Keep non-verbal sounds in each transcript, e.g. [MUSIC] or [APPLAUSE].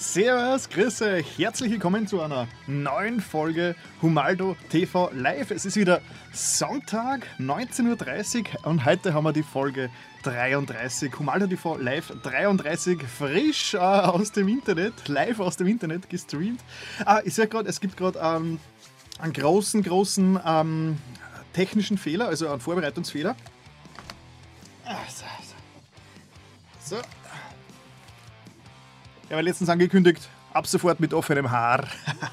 Servus, Grüße, herzlich willkommen zu einer neuen Folge Humaldo TV Live. Es ist wieder Sonntag, 19.30 Uhr und heute haben wir die Folge 33. Humaldo TV Live 33, frisch äh, aus dem Internet, live aus dem Internet gestreamt. Ah, ich sehe gerade, es gibt gerade ähm, einen großen, großen ähm, technischen Fehler, also einen Vorbereitungsfehler. Ah, so, so. so. Ja, weil letztens angekündigt, ab sofort mit offenem Haar.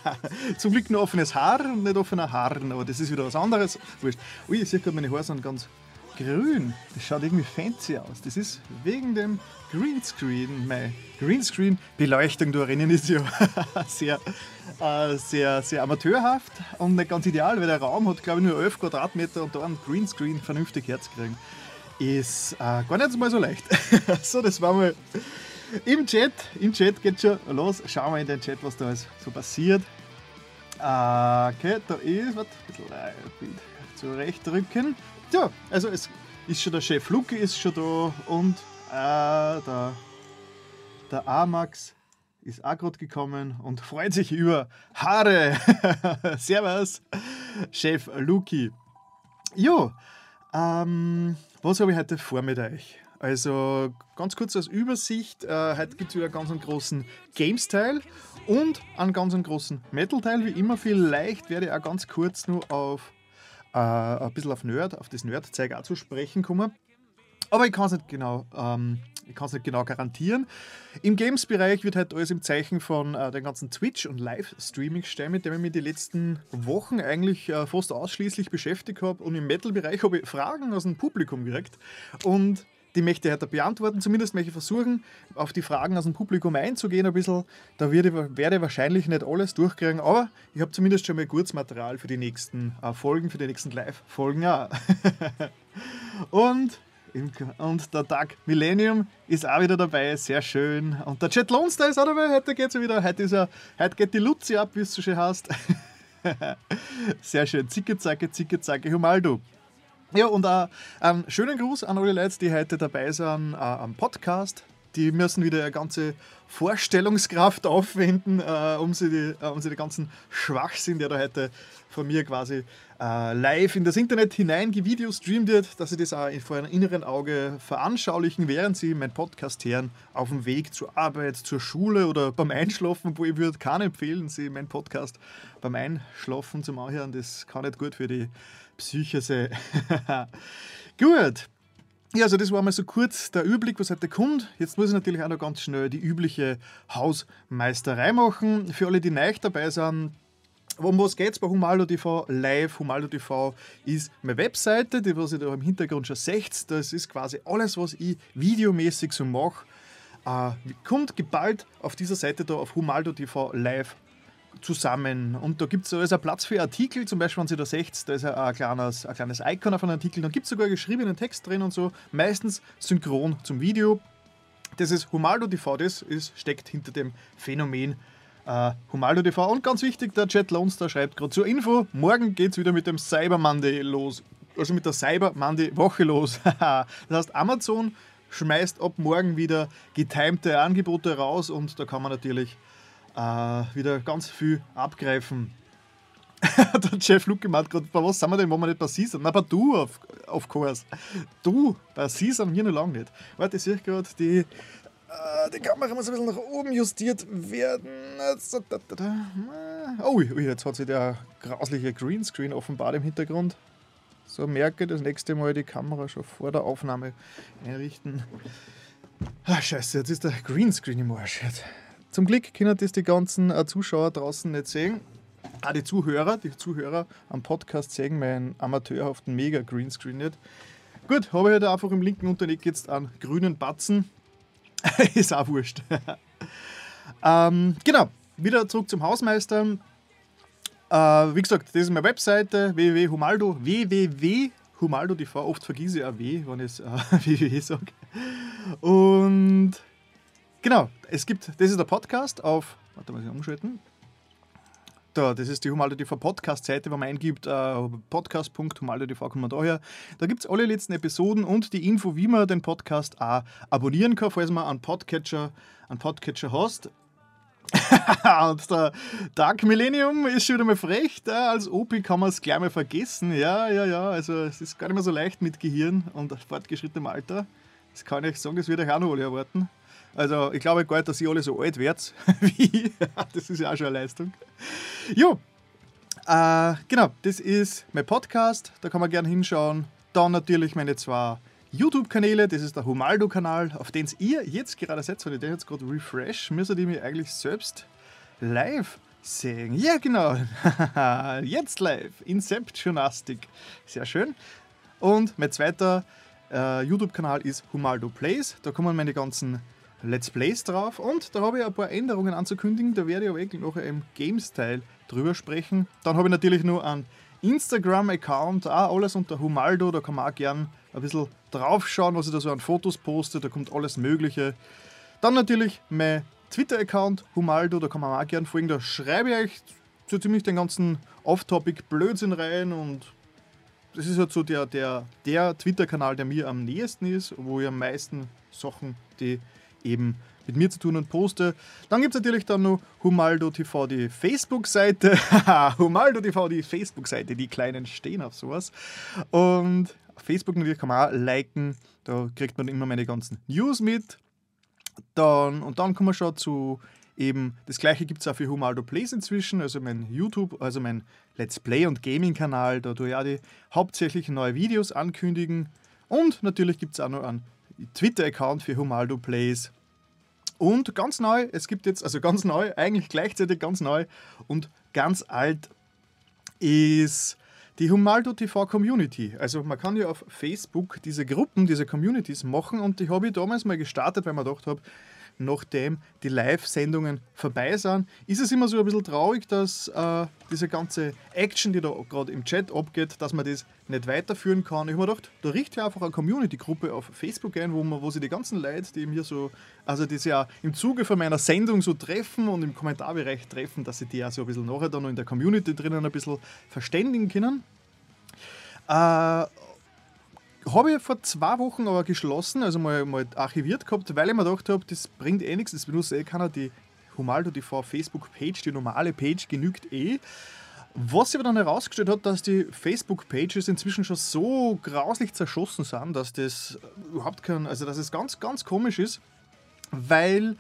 [LAUGHS] Zum Glück nur offenes Haar und nicht offener Haaren, aber das ist wieder was anderes. Wurscht. Ui, ich sehe gerade, meine Haare sind ganz grün. Das schaut irgendwie fancy aus. Das ist wegen dem Greenscreen. Meine Greenscreen-Beleuchtung da drinnen ist ja [LAUGHS] sehr, äh, sehr, sehr amateurhaft und nicht ganz ideal, weil der Raum hat, glaube ich, nur 11 Quadratmeter und da einen Greenscreen vernünftig herzukriegen. Ist äh, gar nicht mal so leicht. [LAUGHS] so, das war mal im Chat, im Chat geht schon los. Schauen wir in den Chat, was da alles so passiert. Ah, okay, da ist, was, ein bisschen Bild zurechtdrücken. Ja, also es ist schon der Chef Luke ist schon da und äh, der, der Amax ist auch gerade gekommen und freut sich über Haare. [LAUGHS] Servus, Chef Luki. Jo, ähm, was habe ich heute vor mit euch? Also ganz kurz als Übersicht, äh, heute gibt es wieder einen ganz großen Games-Teil und einen ganz großen Metal-Teil. Wie immer, vielleicht werde ich auch ganz kurz nur auf äh, ein bisschen auf Nerd, auf das Nerd-Zeug auch zu sprechen kommen. Aber ich kann es nicht genau, ähm, nicht genau garantieren. Im Games-Bereich wird halt alles im Zeichen von äh, den ganzen Twitch- und Livestreaming stehen, mit dem ich mich die letzten Wochen eigentlich äh, fast ausschließlich beschäftigt habe. Und im Metal-Bereich habe ich Fragen aus dem Publikum gekriegt. Und die möchte ich heute beantworten. Zumindest möchte ich versuchen, auf die Fragen aus dem Publikum einzugehen ein bisschen. Da werde werde ich wahrscheinlich nicht alles durchkriegen, aber ich habe zumindest schon mal gutes Material für die nächsten äh, Folgen, für die nächsten Live-Folgen. Ja. [LAUGHS] und, und der Tag Millennium ist auch wieder dabei, sehr schön. Und der Chat Lonster ist auch dabei, heute geht es wieder. Heute, ist er, heute geht die Luzi ab, wie es so schön heißt. [LAUGHS] sehr schön. Zicke, zacke, zicke, zacke, Humaldo. Ja, und äh, einen schönen Gruß an alle Leute, die heute dabei sind äh, am Podcast. Die müssen wieder eine ganze Vorstellungskraft aufwenden, äh, um, sie die, äh, um sie den ganzen Schwachsinn, der da heute von mir quasi äh, live in das Internet hinein streamt wird, dass sie das auch vor einem inneren Auge veranschaulichen, während sie meinen Podcast hören, auf dem Weg zur Arbeit, zur Schule oder beim Einschlafen, wo ich würde keinen empfehlen, sie meinen Podcast beim Einschlafen zum Anhören. Das kann nicht gut für die Psyche. [LAUGHS] Gut. Ja, also das war mal so kurz der Überblick, was heute kommt. Jetzt muss ich natürlich auch noch ganz schnell die übliche Hausmeisterei machen. Für alle, die neu dabei sind, um was geht es bei Humaldo TV live? Humaldo TV ist meine Webseite, die was ihr da im Hintergrund schon seht. Das ist quasi alles, was ich videomäßig so mache. Äh, kommt geballt auf dieser Seite da auf Humaldo TV live zusammen. Und da gibt es also Platz für Artikel, zum Beispiel, wenn Sie da seht, da ist ein kleines, ein kleines Icon auf einem Artikel, dann gibt es sogar geschriebenen Text drin und so, meistens synchron zum Video. Das ist Humaldo TV, das ist, steckt hinter dem Phänomen äh, Humaldo TV. Und ganz wichtig, der Chat Lonster schreibt gerade zur Info, morgen geht es wieder mit dem Cyber Monday los. Also mit der Cyber Monday Woche los. [LAUGHS] das heißt, Amazon schmeißt ab morgen wieder getimte Angebote raus und da kann man natürlich äh, wieder ganz viel abgreifen. [LAUGHS] der Chef Luke meint gerade, bei was sind wir denn, wo wir nicht bei sind? Na, bei du, auf, auf Kurs. Du, bei Sie sind wir noch lange nicht. Warte, ich sehe gerade, die, äh, die Kamera muss ein bisschen nach oben justiert werden. Oh, jetzt hat sich der grausliche Greenscreen offenbart im Hintergrund. So merke das nächste Mal die Kamera schon vor der Aufnahme einrichten. Ah, scheiße, jetzt ist der Greenscreen im Arsch. Jetzt. Zum Glück können das die ganzen äh, Zuschauer draußen nicht sehen. Auch die Zuhörer, die Zuhörer am Podcast sehen meinen amateurhaften mega Greenscreen nicht. Gut, habe ich halt einfach im linken Unterleck jetzt einen grünen Batzen. [LAUGHS] ist auch wurscht. [LAUGHS] ähm, genau, wieder zurück zum Hausmeister. Äh, wie gesagt, das ist meine Webseite www.humaldo www.humaldo.tv. Oft vergesse ich auch W, wenn ich es äh, [LAUGHS] www sage. Und Genau, es gibt, das ist der Podcast auf, warte mal, ich umschalten. Da, das ist die Humaldo TV Podcast-Seite, wo man eingibt, äh, podcast.humaldo.tv kommt man daher. Da gibt es alle letzten Episoden und die Info, wie man den Podcast auch abonnieren kann, falls man einen Podcatcher, einen Podcatcher hast. [LAUGHS] und der Dark Millennium ist schon wieder mal frech. Da als OP kann man es gleich mal vergessen. Ja, ja, ja. Also es ist gar nicht mehr so leicht mit Gehirn und fortgeschrittenem Alter. Das kann ich sagen, das wird euch auch noch alle erwarten. Also ich glaube gar nicht, dass ihr alle so alt werdet [LAUGHS] wie ich. [LAUGHS] Das ist ja auch schon eine Leistung. Jo, äh, genau, das ist mein Podcast. Da kann man gerne hinschauen. Dann natürlich meine zwei YouTube-Kanäle. Das ist der Humaldo-Kanal, auf den ihr jetzt gerade seid. Wenn ich den jetzt gerade refresh, müsstet ihr mich eigentlich selbst live sehen. Ja, genau. [LAUGHS] jetzt live. Inceptionastik. Sehr schön. Und mein zweiter äh, YouTube-Kanal ist Humaldo Plays. Da kommen meine ganzen Let's Plays drauf. Und da habe ich ein paar Änderungen anzukündigen. Da werde ich aber wirklich noch im Game-Style drüber sprechen. Dann habe ich natürlich nur einen Instagram-Account, auch alles unter Humaldo. Da kann man auch gern ein bisschen draufschauen, was ich da so an Fotos poste. Da kommt alles Mögliche. Dann natürlich mein Twitter-Account, Humaldo. Da kann man auch gern folgen. Da schreibe ich euch so ziemlich den ganzen Off-Topic-Blödsinn rein und das ist halt so der, der, der Twitter-Kanal, der mir am nächsten ist, wo ich am meisten Sachen, die eben mit mir zu tun und poste. Dann gibt es natürlich dann noch Humaldo TV, die Facebook-Seite. [LAUGHS] Humaldo TV, die Facebook-Seite. Die Kleinen stehen auf sowas. Und auf Facebook natürlich kann man auch liken. Da kriegt man immer meine ganzen News mit. Dann, und dann kommen wir schon zu eben, das gleiche gibt es auch für Humaldo Plays inzwischen, also mein YouTube, also mein Let's Play und Gaming-Kanal. Da tue ich auch die hauptsächlich neue Videos ankündigen. Und natürlich gibt es auch noch einen Twitter-Account für Humaldo Plays. Und ganz neu, es gibt jetzt, also ganz neu, eigentlich gleichzeitig ganz neu und ganz alt ist die Humaldo TV Community. Also man kann ja auf Facebook diese Gruppen, diese Communities machen und die habe ich damals mal gestartet, weil man gedacht habe, nachdem die Live-Sendungen vorbei sind, ist es immer so ein bisschen traurig, dass äh, diese ganze Action, die da gerade im Chat abgeht, dass man das nicht weiterführen kann. Ich habe mir gedacht, da richte ich einfach eine Community-Gruppe auf Facebook ein, wo, man, wo sie die ganzen Leute, die mir so, also die sich ja im Zuge von meiner Sendung so treffen und im Kommentarbereich treffen, dass sie die ja so ein bisschen nachher dann noch in der Community drinnen ein bisschen verständigen können. Äh, habe ich vor zwei Wochen aber geschlossen, also mal, mal archiviert gehabt, weil ich mir gedacht habe, das bringt eh nichts, das benutzt eh keiner. Die Humaldo TV Facebook-Page, die normale Page genügt eh. Was sich aber dann herausgestellt hat, dass die Facebook-Pages inzwischen schon so grauslich zerschossen sind, dass das überhaupt kein, also dass es ganz, ganz komisch ist, weil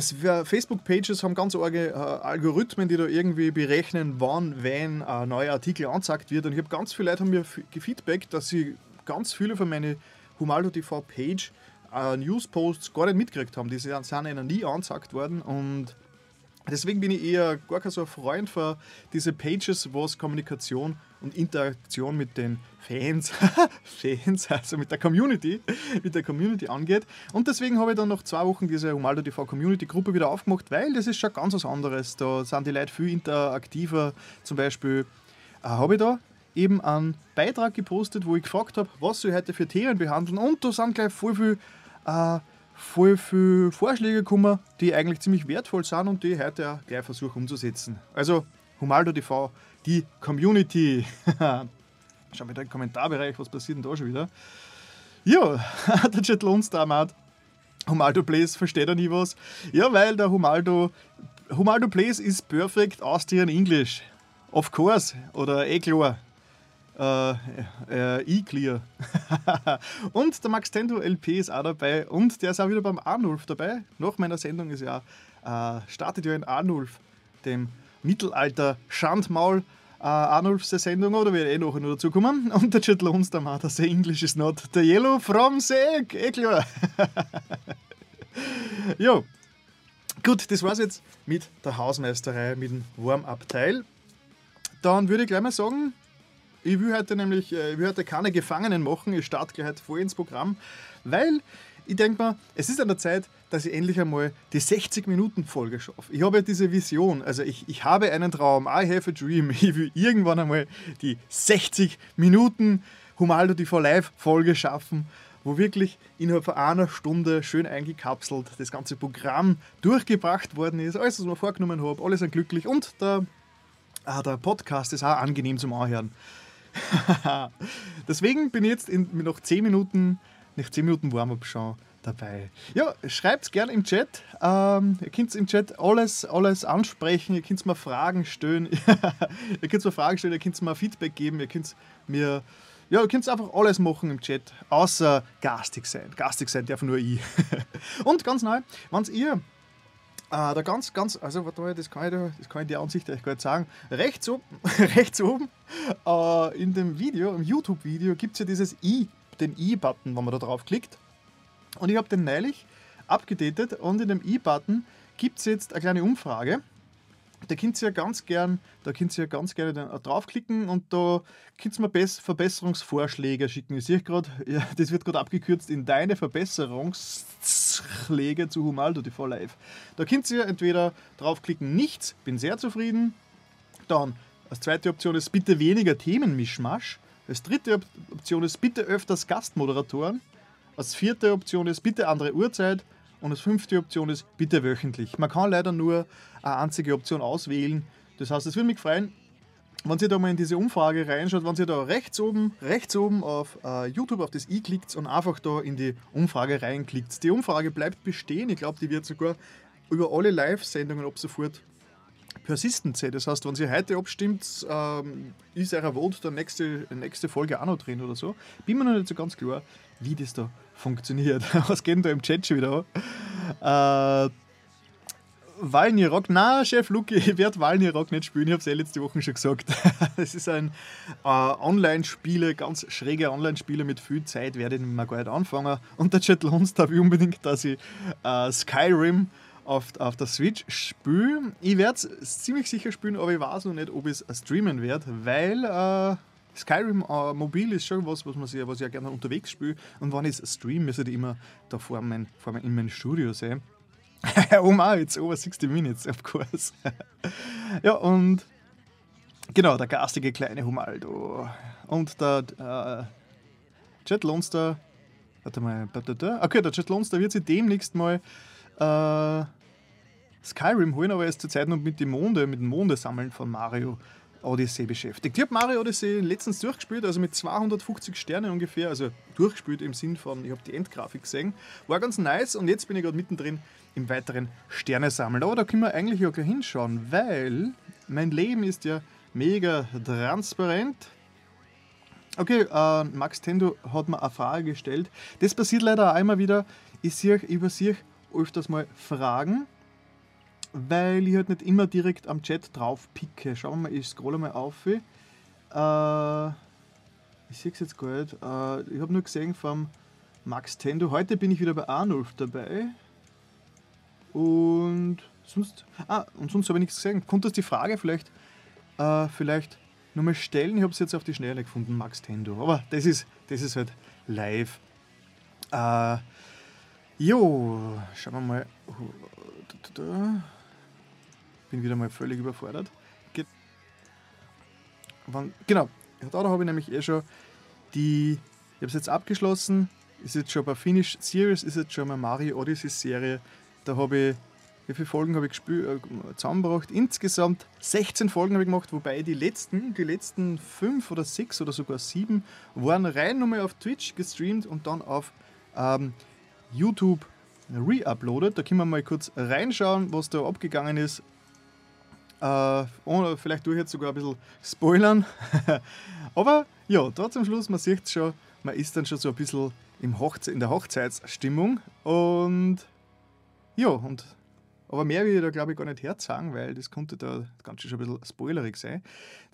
Facebook-Pages haben ganz arge äh, Algorithmen, die da irgendwie berechnen, wann, wenn ein neuer Artikel angezeigt wird. Und ich habe ganz viele Leute haben mir gefeedbackt, dass sie ganz viele von meinen Humaldo TV Page äh, News-Posts gar nicht mitgekriegt haben. Die sind, sind ihnen nie angezeigt worden. Und deswegen bin ich eher gar kein so ein Freund für diese Pages, was Kommunikation und Interaktion mit den Fans, [LAUGHS] Fans, also mit der Community, mit der Community angeht. Und deswegen habe ich dann nach zwei Wochen diese Humaldo TV Community Gruppe wieder aufgemacht, weil das ist schon ganz was anderes. Da sind die Leute viel interaktiver. Zum Beispiel äh, habe ich da eben einen Beitrag gepostet, wo ich gefragt habe, was soll heute für Themen behandeln. Und da sind gleich voll viel, äh, voll viel Vorschläge gekommen, die eigentlich ziemlich wertvoll sind und die ich heute auch gleich versuche umzusetzen. Also Humaldo TV die Community. [LAUGHS] Schauen wir da im Kommentarbereich, was passiert denn da schon wieder? Ja, [LAUGHS] der Chat Lohnstar Humaldo Plays versteht er nie was. Ja, weil der Humaldo, Humaldo Plays ist perfect Austrian English. Of course. Oder eh klar. Äh, äh, E-Clear. [LAUGHS] und der Max Tendo LP ist auch dabei und der ist auch wieder beim Arnulf dabei. Nach meiner Sendung ist ja, äh, startet ja in Arnulf, dem Mittelalter-Schandmaul äh, Arnulfs Sendung, oder wir eh noch dazu kommen. [LAUGHS] Und der Chat Lohns, der Mann, der English is not the yellow from Seg, eh klar. [LAUGHS] jo, gut, das war's jetzt mit der Hausmeisterei, mit dem Warm-Up-Teil. Dann würde ich gleich mal sagen, ich will heute nämlich, äh, ich will heute keine Gefangenen machen, ich starte gleich heute voll ins Programm, weil ich denke mir, es ist an der Zeit, dass ich endlich einmal die 60-Minuten-Folge schaffe. Ich habe ja diese Vision, also ich, ich habe einen Traum, I have a dream. [LAUGHS] Ich will irgendwann einmal die 60 Minuten Humaldo TV Live-Folge schaffen, wo wirklich innerhalb von einer Stunde schön eingekapselt das ganze Programm durchgebracht worden ist, alles, was ich mir vorgenommen habe, alles sind glücklich und der, ah, der Podcast ist auch angenehm zum Anhören. [LAUGHS] Deswegen bin ich jetzt in, noch 10 Minuten nach 10 Minuten Warm-up schon dabei. Ja, schreibt gerne im Chat. Ähm, ihr könnt im Chat alles, alles ansprechen. Ihr könnt [LAUGHS] mir Fragen stellen. ihr könnt mir Fragen stellen, ihr könnt mir Feedback geben. Ihr könnt mir. Ja, ihr könnt einfach alles machen im Chat, außer gastig sein. Gastig sein darf nur ich. [LAUGHS] Und ganz neu, wenn ihr äh, da ganz, ganz, also warte mal, das kann ich, das kann ich der Ansicht gar nicht sagen. Rechts oben, [LAUGHS] rechts oben äh, in dem Video, im YouTube-Video, gibt es ja dieses i, den i-Button, wenn man da drauf klickt. Und ich habe den neulich abgedatet und in dem i-Button gibt es jetzt eine kleine Umfrage. Da könnt ihr ja ganz gern, da könnt ihr ja ganz gerne draufklicken und da könnt ihr mir Verbesserungsvorschläge schicken. Ich sehe gerade, [LAUGHS] ja, das wird gerade abgekürzt in deine Verbesserungsschläge zu Humaldo TV Live. Da könnt ihr entweder draufklicken, nichts, bin sehr zufrieden. Dann als zweite Option ist bitte weniger Themenmischmasch. Als dritte Option ist bitte öfters Gastmoderatoren. Als vierte Option ist bitte andere Uhrzeit. Und als fünfte Option ist bitte wöchentlich. Man kann leider nur eine einzige Option auswählen. Das heißt, es würde mich freuen, wenn ihr da mal in diese Umfrage reinschaut, wenn ihr da rechts oben, rechts oben auf uh, YouTube auf das i klickt und einfach da in die Umfrage reinklickt. Die Umfrage bleibt bestehen. Ich glaube, die wird sogar über alle Live-Sendungen ab sofort persistent sein. Das heißt, wenn ihr heute abstimmt, ähm, ist euer Vote der nächste, nächste Folge auch noch drin oder so. Bin mir noch nicht so ganz klar, wie das da funktioniert. [LAUGHS] Was geht denn da im Chat schon wieder an? Äh, Walnirok, na Chef Luki, [LAUGHS] ich werde Walnirok nicht spielen, ich habe es eh letzte Woche schon gesagt. [LAUGHS] Es ist ein äh, Online-Spiele, ganz schräge Online-Spiele mit viel Zeit, werde ich mal gar nicht anfangen. Und der Chat Lons darf ich unbedingt, dass ich äh, Skyrim auf, auf der Switch spiele. Ich werde es ziemlich sicher spielen, aber ich weiß noch nicht, ob ich es streamen werde, weil äh, Skyrim äh, mobil ist schon was, was, man sehr, was ich ja gerne unterwegs spiele. Und wenn ich es streame, müsste ich immer da vor mein, vor mein, in meinem Studio sein. oh my, it's over 60 minutes, of course. [LAUGHS] ja, und genau, der garstige kleine Humaldo. Und der äh, Jet Lonster, warte mal, okay, der Jet Lonster wird sich demnächst mal äh, Skyrim holen, aber er ist zurzeit noch mit dem Monde, mit dem Monde sammeln von Mario Odyssey beschäftigt. Ich habe Mario Odyssey letztens durchgespielt, also mit 250 Sternen ungefähr, also durchgespielt im Sinn von, ich habe die Endgrafik gesehen. War ganz nice und jetzt bin ich gerade mittendrin im weiteren Sterne sammeln. Aber da können wir eigentlich auch gleich hinschauen, weil mein Leben ist ja mega transparent. Okay, äh, Max Tendo hat mir eine Frage gestellt. Das passiert leider auch immer wieder. Ich sehe über sich öfters mal Fragen weil ich halt nicht immer direkt am Chat drauf picke. Schauen wir mal, ich scrolle mal auf. Äh, ich sehe es jetzt gar nicht. Äh, ich habe nur gesehen vom Max Tendo. Heute bin ich wieder bei Arnulf dabei. Und sonst, ah, und sonst habe ich nichts gesehen. Konntest die Frage vielleicht, äh, vielleicht nochmal stellen? Ich habe es jetzt auf die Schnelle gefunden, Max Tendo. Aber das ist, das ist halt live. Äh, jo, schauen wir mal bin wieder mal völlig überfordert. Ge Wann, genau, da habe ich nämlich eh schon die, ich habe es jetzt abgeschlossen, ist jetzt schon bei Finish Series, ist jetzt schon mal Mario Odyssey Serie. Da habe ich, wie viele Folgen habe ich gespielt, äh, zusammengebracht? Insgesamt 16 Folgen habe ich gemacht, wobei die letzten, die letzten 5 oder 6 oder sogar 7 waren rein nochmal auf Twitch gestreamt und dann auf ähm, YouTube re-uploaded. Da können wir mal kurz reinschauen, was da abgegangen ist. Äh, ohne, vielleicht tue ich jetzt sogar ein bisschen spoilern. [LAUGHS] Aber ja, da zum Schluss, man sieht schon, man ist dann schon so ein bisschen im Hochze in der Hochzeitsstimmung. Und ja, und aber mehr will ich da glaube ich gar nicht herzagen, weil das konnte da das Ganze schon ein bisschen spoilerig sein.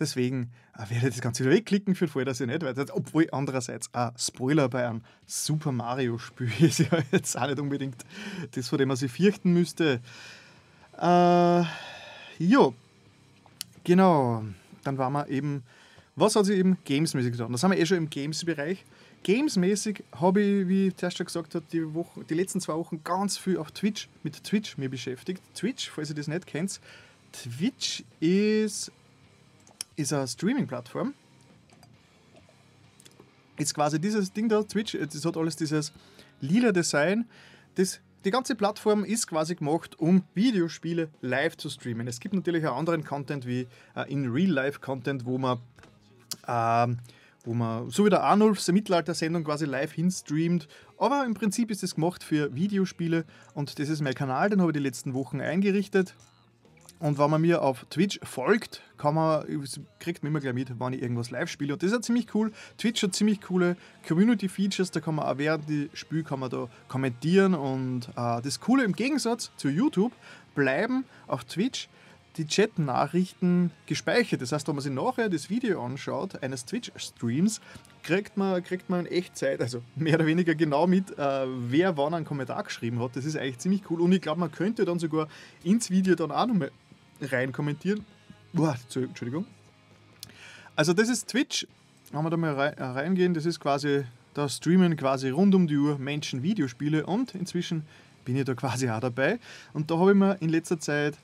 Deswegen äh, werde ich das Ganze wieder wegklicken für den Fall, dass ich nicht weiter. Obwohl andererseits ein Spoiler bei einem Super Mario Spiel [LAUGHS] ist ja jetzt auch nicht unbedingt das, vor dem man sich fürchten müsste. Äh, Jo, genau. Dann waren wir eben, was hat sich eben gamesmäßig getan? Das haben wir eh schon im Games-Bereich. Gamesmäßig habe ich, wie zuerst schon gesagt habe, die, Woche, die letzten zwei Wochen ganz viel auf Twitch, mit Twitch mir beschäftigt. Twitch, falls ihr das nicht kennt, Twitch ist, ist eine Streaming-Plattform. Ist quasi dieses Ding da, Twitch, das hat alles dieses lila Design. Das die ganze Plattform ist quasi gemacht, um Videospiele live zu streamen. Es gibt natürlich auch anderen Content wie äh, in Real-Life-Content, wo man, äh, wo man, so wie der Arnulfs Mittelalter-Sendung quasi live hinstreamt Aber im Prinzip ist es gemacht für Videospiele und das ist mein Kanal, den habe ich die letzten Wochen eingerichtet. Und wenn man mir auf Twitch folgt, man, kriegt man immer gleich mit, wann ich irgendwas live spiele. Und das ist ja ziemlich cool. Twitch hat ziemlich coole Community-Features, da kann man auch während die Spiel kann man da kommentieren. Und äh, das Coole im Gegensatz zu YouTube bleiben auf Twitch die Chat-Nachrichten gespeichert. Das heißt, wenn man sich nachher das Video anschaut, eines Twitch-Streams, kriegt man, kriegt man in Echtzeit, also mehr oder weniger genau mit, äh, wer wann einen Kommentar geschrieben hat. Das ist eigentlich ziemlich cool. Und ich glaube, man könnte dann sogar ins Video dann auch nochmal rein kommentieren. Boah, Entschuldigung. Also das ist Twitch. Wenn wir da mal äh, reingehen, das ist quasi, da streamen quasi rund um die Uhr Menschen Videospiele und inzwischen bin ich da quasi auch dabei. Und da habe ich mir in letzter Zeit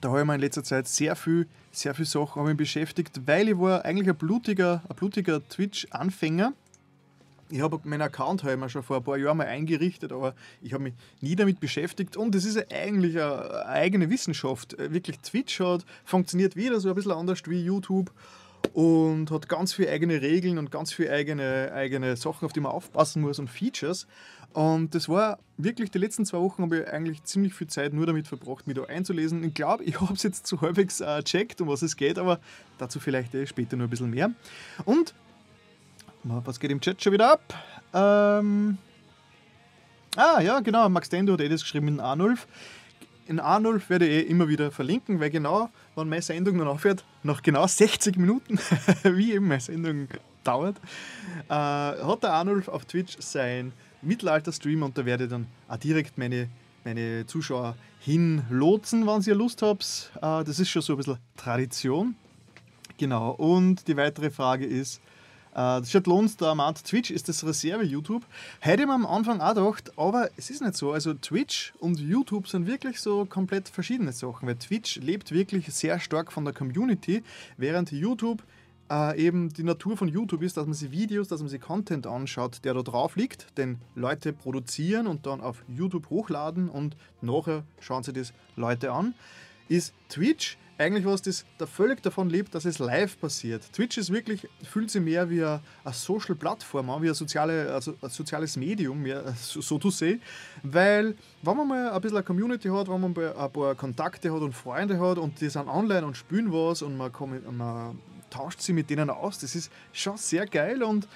da habe ich mir in letzter Zeit sehr viel, sehr viel Sachen beschäftigt, weil ich war eigentlich ein blutiger, ein blutiger Twitch-Anfänger. Ich habe meinen Account habe ich schon vor ein paar Jahren mal eingerichtet, aber ich habe mich nie damit beschäftigt und es ist eigentlich eine eigene Wissenschaft. Wirklich Twitch hat funktioniert wieder so ein bisschen anders wie YouTube und hat ganz viele eigene Regeln und ganz viele eigene, eigene Sachen, auf die man aufpassen muss und Features. Und das war wirklich, die letzten zwei Wochen habe ich eigentlich ziemlich viel Zeit nur damit verbracht, mich da einzulesen. Ich glaube, ich habe es jetzt zu halbwegs äh, checkt, um was es geht, aber dazu vielleicht äh, später noch ein bisschen mehr. Und, was geht im Chat schon wieder ab? Ähm, ah, ja, genau, Max Dendo hat eh das geschrieben in A0. In A0 werde ich eh immer wieder verlinken, weil genau, wenn meine Sendung dann aufhört, nach genau 60 Minuten, [LAUGHS] wie eben meine Sendung dauert, äh, hat der A0 auf Twitch sein Mittelalter-Stream und da werde ich dann auch direkt meine, meine Zuschauer hinlotsen, wenn ihr Lust habt. Äh, das ist schon so ein bisschen Tradition. Genau, und die weitere Frage ist, das schaut lohnt, der meint, Twitch ist das Reserve-YouTube. Hätte ich mir am Anfang auch gedacht, aber es ist nicht so. Also Twitch und YouTube sind wirklich so komplett verschiedene Sachen, weil Twitch lebt wirklich sehr stark von der Community, während YouTube äh, eben die Natur von YouTube ist, dass man sich Videos, dass man sich Content anschaut, der da drauf liegt, den Leute produzieren und dann auf YouTube hochladen und nachher schauen sich das Leute an, ist Twitch eigentlich was, das da völlig davon lebt, dass es live passiert. Twitch ist wirklich, fühlt sich mehr wie eine, Social-Plattform an, wie ein, soziale, also ein soziales Medium, mehr, so, so say, weil wenn man mal ein bisschen eine Community hat, wenn man ein paar Kontakte hat und Freunde hat und die sind online und spielen was und man, und man tauscht sie mit denen aus. Das ist schon sehr geil und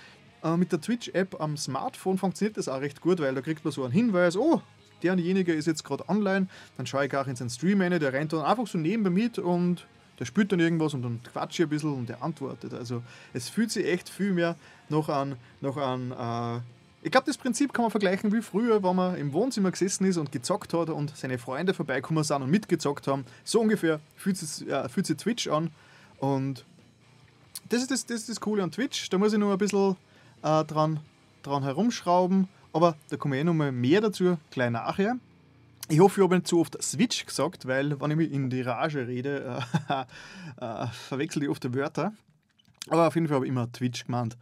äh, mit der Twitch-App am Smartphone funktioniert das auch recht gut, weil da kriegt man so einen Hinweis, oh, derjenige ist jetzt gerade online, dann schaue ich auch in seinen Stream rein, der rennt dann einfach so nebenbei mit und der spielt dann irgendwas und dann quatscht ich ein bisschen und der antwortet. Also es fühlt sich echt viel mehr noch an, noch an äh, ich glaube, das Prinzip kann man vergleichen wie früher, wenn man im Wohnzimmer gesessen ist und gezockt hat und seine Freunde vorbeikommen sind und mitgezockt haben. So ungefähr fühlt sich, äh, fühlt sich Twitch an. Und das ist das, das ist das Coole an Twitch. Da muss ich noch ein bisschen äh, dran, dran herumschrauben. Aber da komme ich eh noch mal mehr dazu, gleich nachher. Ich hoffe, ich habe nicht zu oft Switch gesagt, weil, wenn ich mich in die Rage rede, [LAUGHS] äh, äh, verwechsel ich oft die Wörter. Aber auf jeden Fall habe ich immer Twitch gemeint.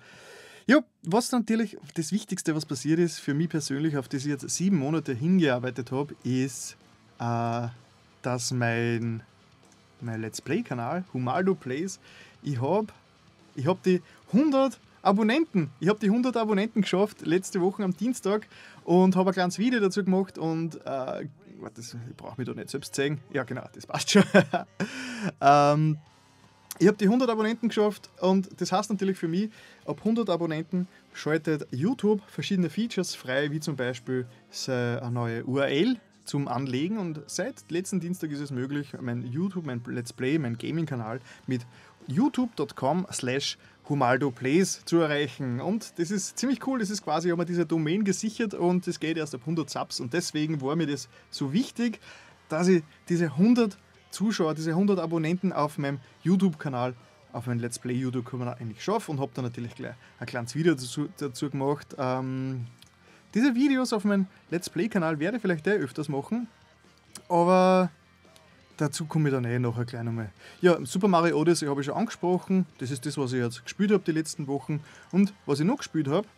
Ja, was natürlich das Wichtigste, was passiert ist, für mich persönlich, auf das ich jetzt sieben Monate hingearbeitet habe, ist, äh, dass mein, mein Let's Play-Kanal, Humaldo Plays, ich habe ich habe die 100 Abonnenten. Ich habe die 100 Abonnenten geschafft letzte Woche am Dienstag und habe ein kleines Video dazu gemacht und äh, das, ich brauche mich da nicht selbst zeigen. Ja, genau, das passt schon. [LAUGHS] ähm, ich habe die 100 Abonnenten geschafft und das heißt natürlich für mich, ab 100 Abonnenten schaltet YouTube verschiedene Features frei, wie zum Beispiel eine neue URL zum Anlegen und seit letzten Dienstag ist es möglich, mein YouTube, mein Let's Play, mein Gaming-Kanal mit youtube.com slash Humaldo Plays zu erreichen. Und das ist ziemlich cool, das ist quasi, wir diese Domain gesichert und es geht erst ab 100 Subs und deswegen war mir das so wichtig, dass ich diese 100 Zuschauer, diese 100 Abonnenten auf meinem YouTube-Kanal, auf meinem Let's Play YouTube-Kanal eigentlich schaffe und habe dann natürlich gleich ein kleines Video dazu, dazu gemacht. Ähm, diese Videos auf meinem Let's Play-Kanal werde ich vielleicht eh öfters machen, aber Dazu komme ich dann eh nachher gleich nochmal. Ja, Super Mario Odyssey habe ich schon angesprochen. Das ist das, was ich jetzt gespielt habe die letzten Wochen. Und was ich noch gespielt habe,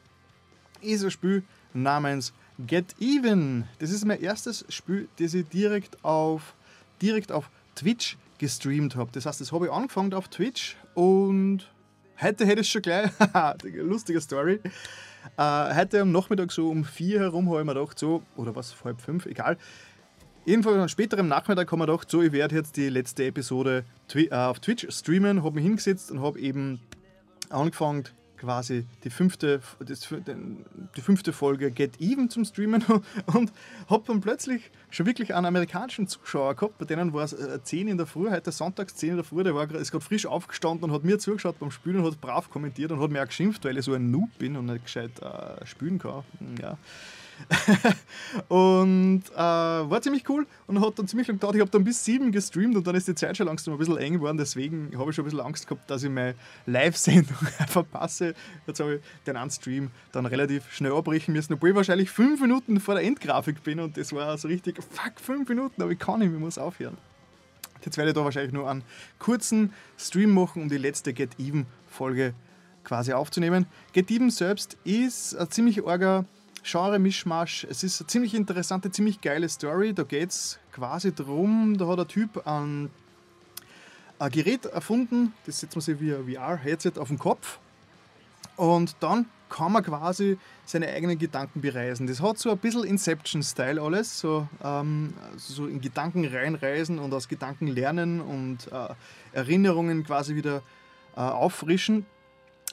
ist ein Spiel namens Get Even. Das ist mein erstes Spiel, das ich direkt auf, direkt auf Twitch gestreamt habe. Das heißt, das habe ich angefangen auf Twitch und heute hätte ich schon gleich, [LAUGHS] lustige Story. Äh, heute am Nachmittag so um vier herum habe ich mir gedacht, so, oder was, halb fünf, egal. Jedenfalls später am Nachmittag haben wir gedacht, so, ich werde jetzt die letzte Episode äh, auf Twitch streamen, habe mich hingesetzt und habe eben angefangen, quasi die fünfte, das, die fünfte Folge Get Even zum Streamen. [LAUGHS] Und habe dann plötzlich schon wirklich einen amerikanischen Zuschauer gehabt, bei denen war es 10 äh, in der Früh, heute sonntags 10 in der Früh, der war, ist gerade frisch aufgestanden und hat mir zugeschaut beim Spielen und hat brav kommentiert und hat mir auch geschimpft, weil ich so ein Noob bin und nicht gescheit äh, spielen kann. Ja. [LAUGHS] und äh, war ziemlich cool und hat dann ziemlich lang gedauert. Ich habe dann bis sieben gestreamt und dann ist die Zeit schon langsam ein bisschen eng geworden. Deswegen habe ich schon ein bisschen Angst gehabt, dass ich meine Live-Sendung [LAUGHS] verpasse. Jetzt habe ich den einen Stream dann relativ schnell abbrechen müssen, obwohl ich wahrscheinlich fünf Minuten vor der Endgrafik bin und das war so richtig, fuck, fünf Minuten, aber ich kann nicht, ich muss aufhören. Jetzt werde ich da wahrscheinlich nur einen kurzen Stream machen, um die letzte Get Even-Folge quasi aufzunehmen. Get Even selbst ist ein ziemlich arger Genre-Mischmasch. Es ist eine ziemlich interessante, ziemlich geile Story. Da geht es quasi darum, da hat ein Typ ein, ein Gerät erfunden, das setzt man sich wie ein VR-Headset auf den Kopf und dann kann man quasi seine eigenen Gedanken bereisen. Das hat so ein bisschen Inception-Style alles, so, ähm, so in Gedanken reinreisen und aus Gedanken lernen und äh, Erinnerungen quasi wieder äh, auffrischen.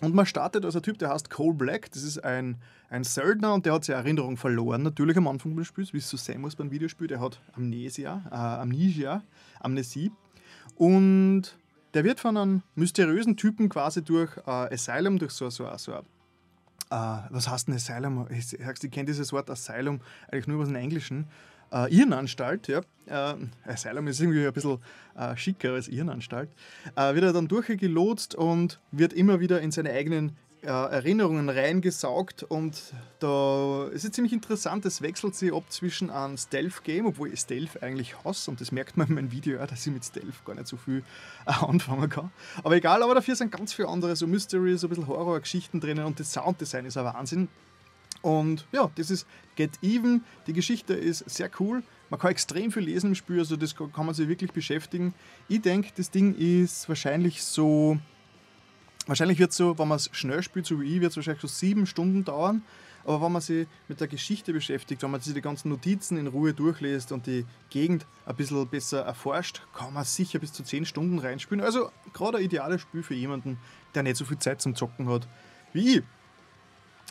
Und man startet als ein Typ, der heißt Cole Black. Das ist ein, ein Söldner und der hat seine Erinnerung verloren, natürlich am Anfang des Spiels, wie es so sein muss beim Videospiel. Der hat Amnesia, äh, Amnesia, Amnesie. Und der wird von einem mysteriösen Typen quasi durch äh, Asylum, durch so, so, so Uh, was heißt ein Asylum? Ich, ich kenne dieses Wort Asylum eigentlich nur aus dem Englischen äh, Irrenanstalt, ja, äh, Asylum ist irgendwie ein bisschen äh, schicker als Irrenanstalt, äh, wird er dann durchgelotst und wird immer wieder in seine eigenen äh, Erinnerungen reingesaugt und da ist es ziemlich interessant, es wechselt sich ab zwischen einem Stealth-Game, obwohl ich Stealth eigentlich hasse und das merkt man in meinem Video dass ich mit Stealth gar nicht so viel äh, anfangen kann. Aber egal, aber dafür sind ganz viele andere so Mystery, so ein bisschen Horror-Geschichten drinnen und das Sounddesign ist ein Wahnsinn. Und ja, das ist Get Even. Die Geschichte ist sehr cool. Man kann extrem viel lesen im Spiel, also das kann man sich wirklich beschäftigen. Ich denke, das Ding ist wahrscheinlich so. Wahrscheinlich wird es so, wenn man es schnell spielt, so wie ich, wird es wahrscheinlich so sieben Stunden dauern. Aber wenn man sich mit der Geschichte beschäftigt, wenn man sich die ganzen Notizen in Ruhe durchliest und die Gegend ein bisschen besser erforscht, kann man sicher bis zu zehn Stunden reinspielen. Also gerade ein ideales Spiel für jemanden, der nicht so viel Zeit zum Zocken hat wie ich.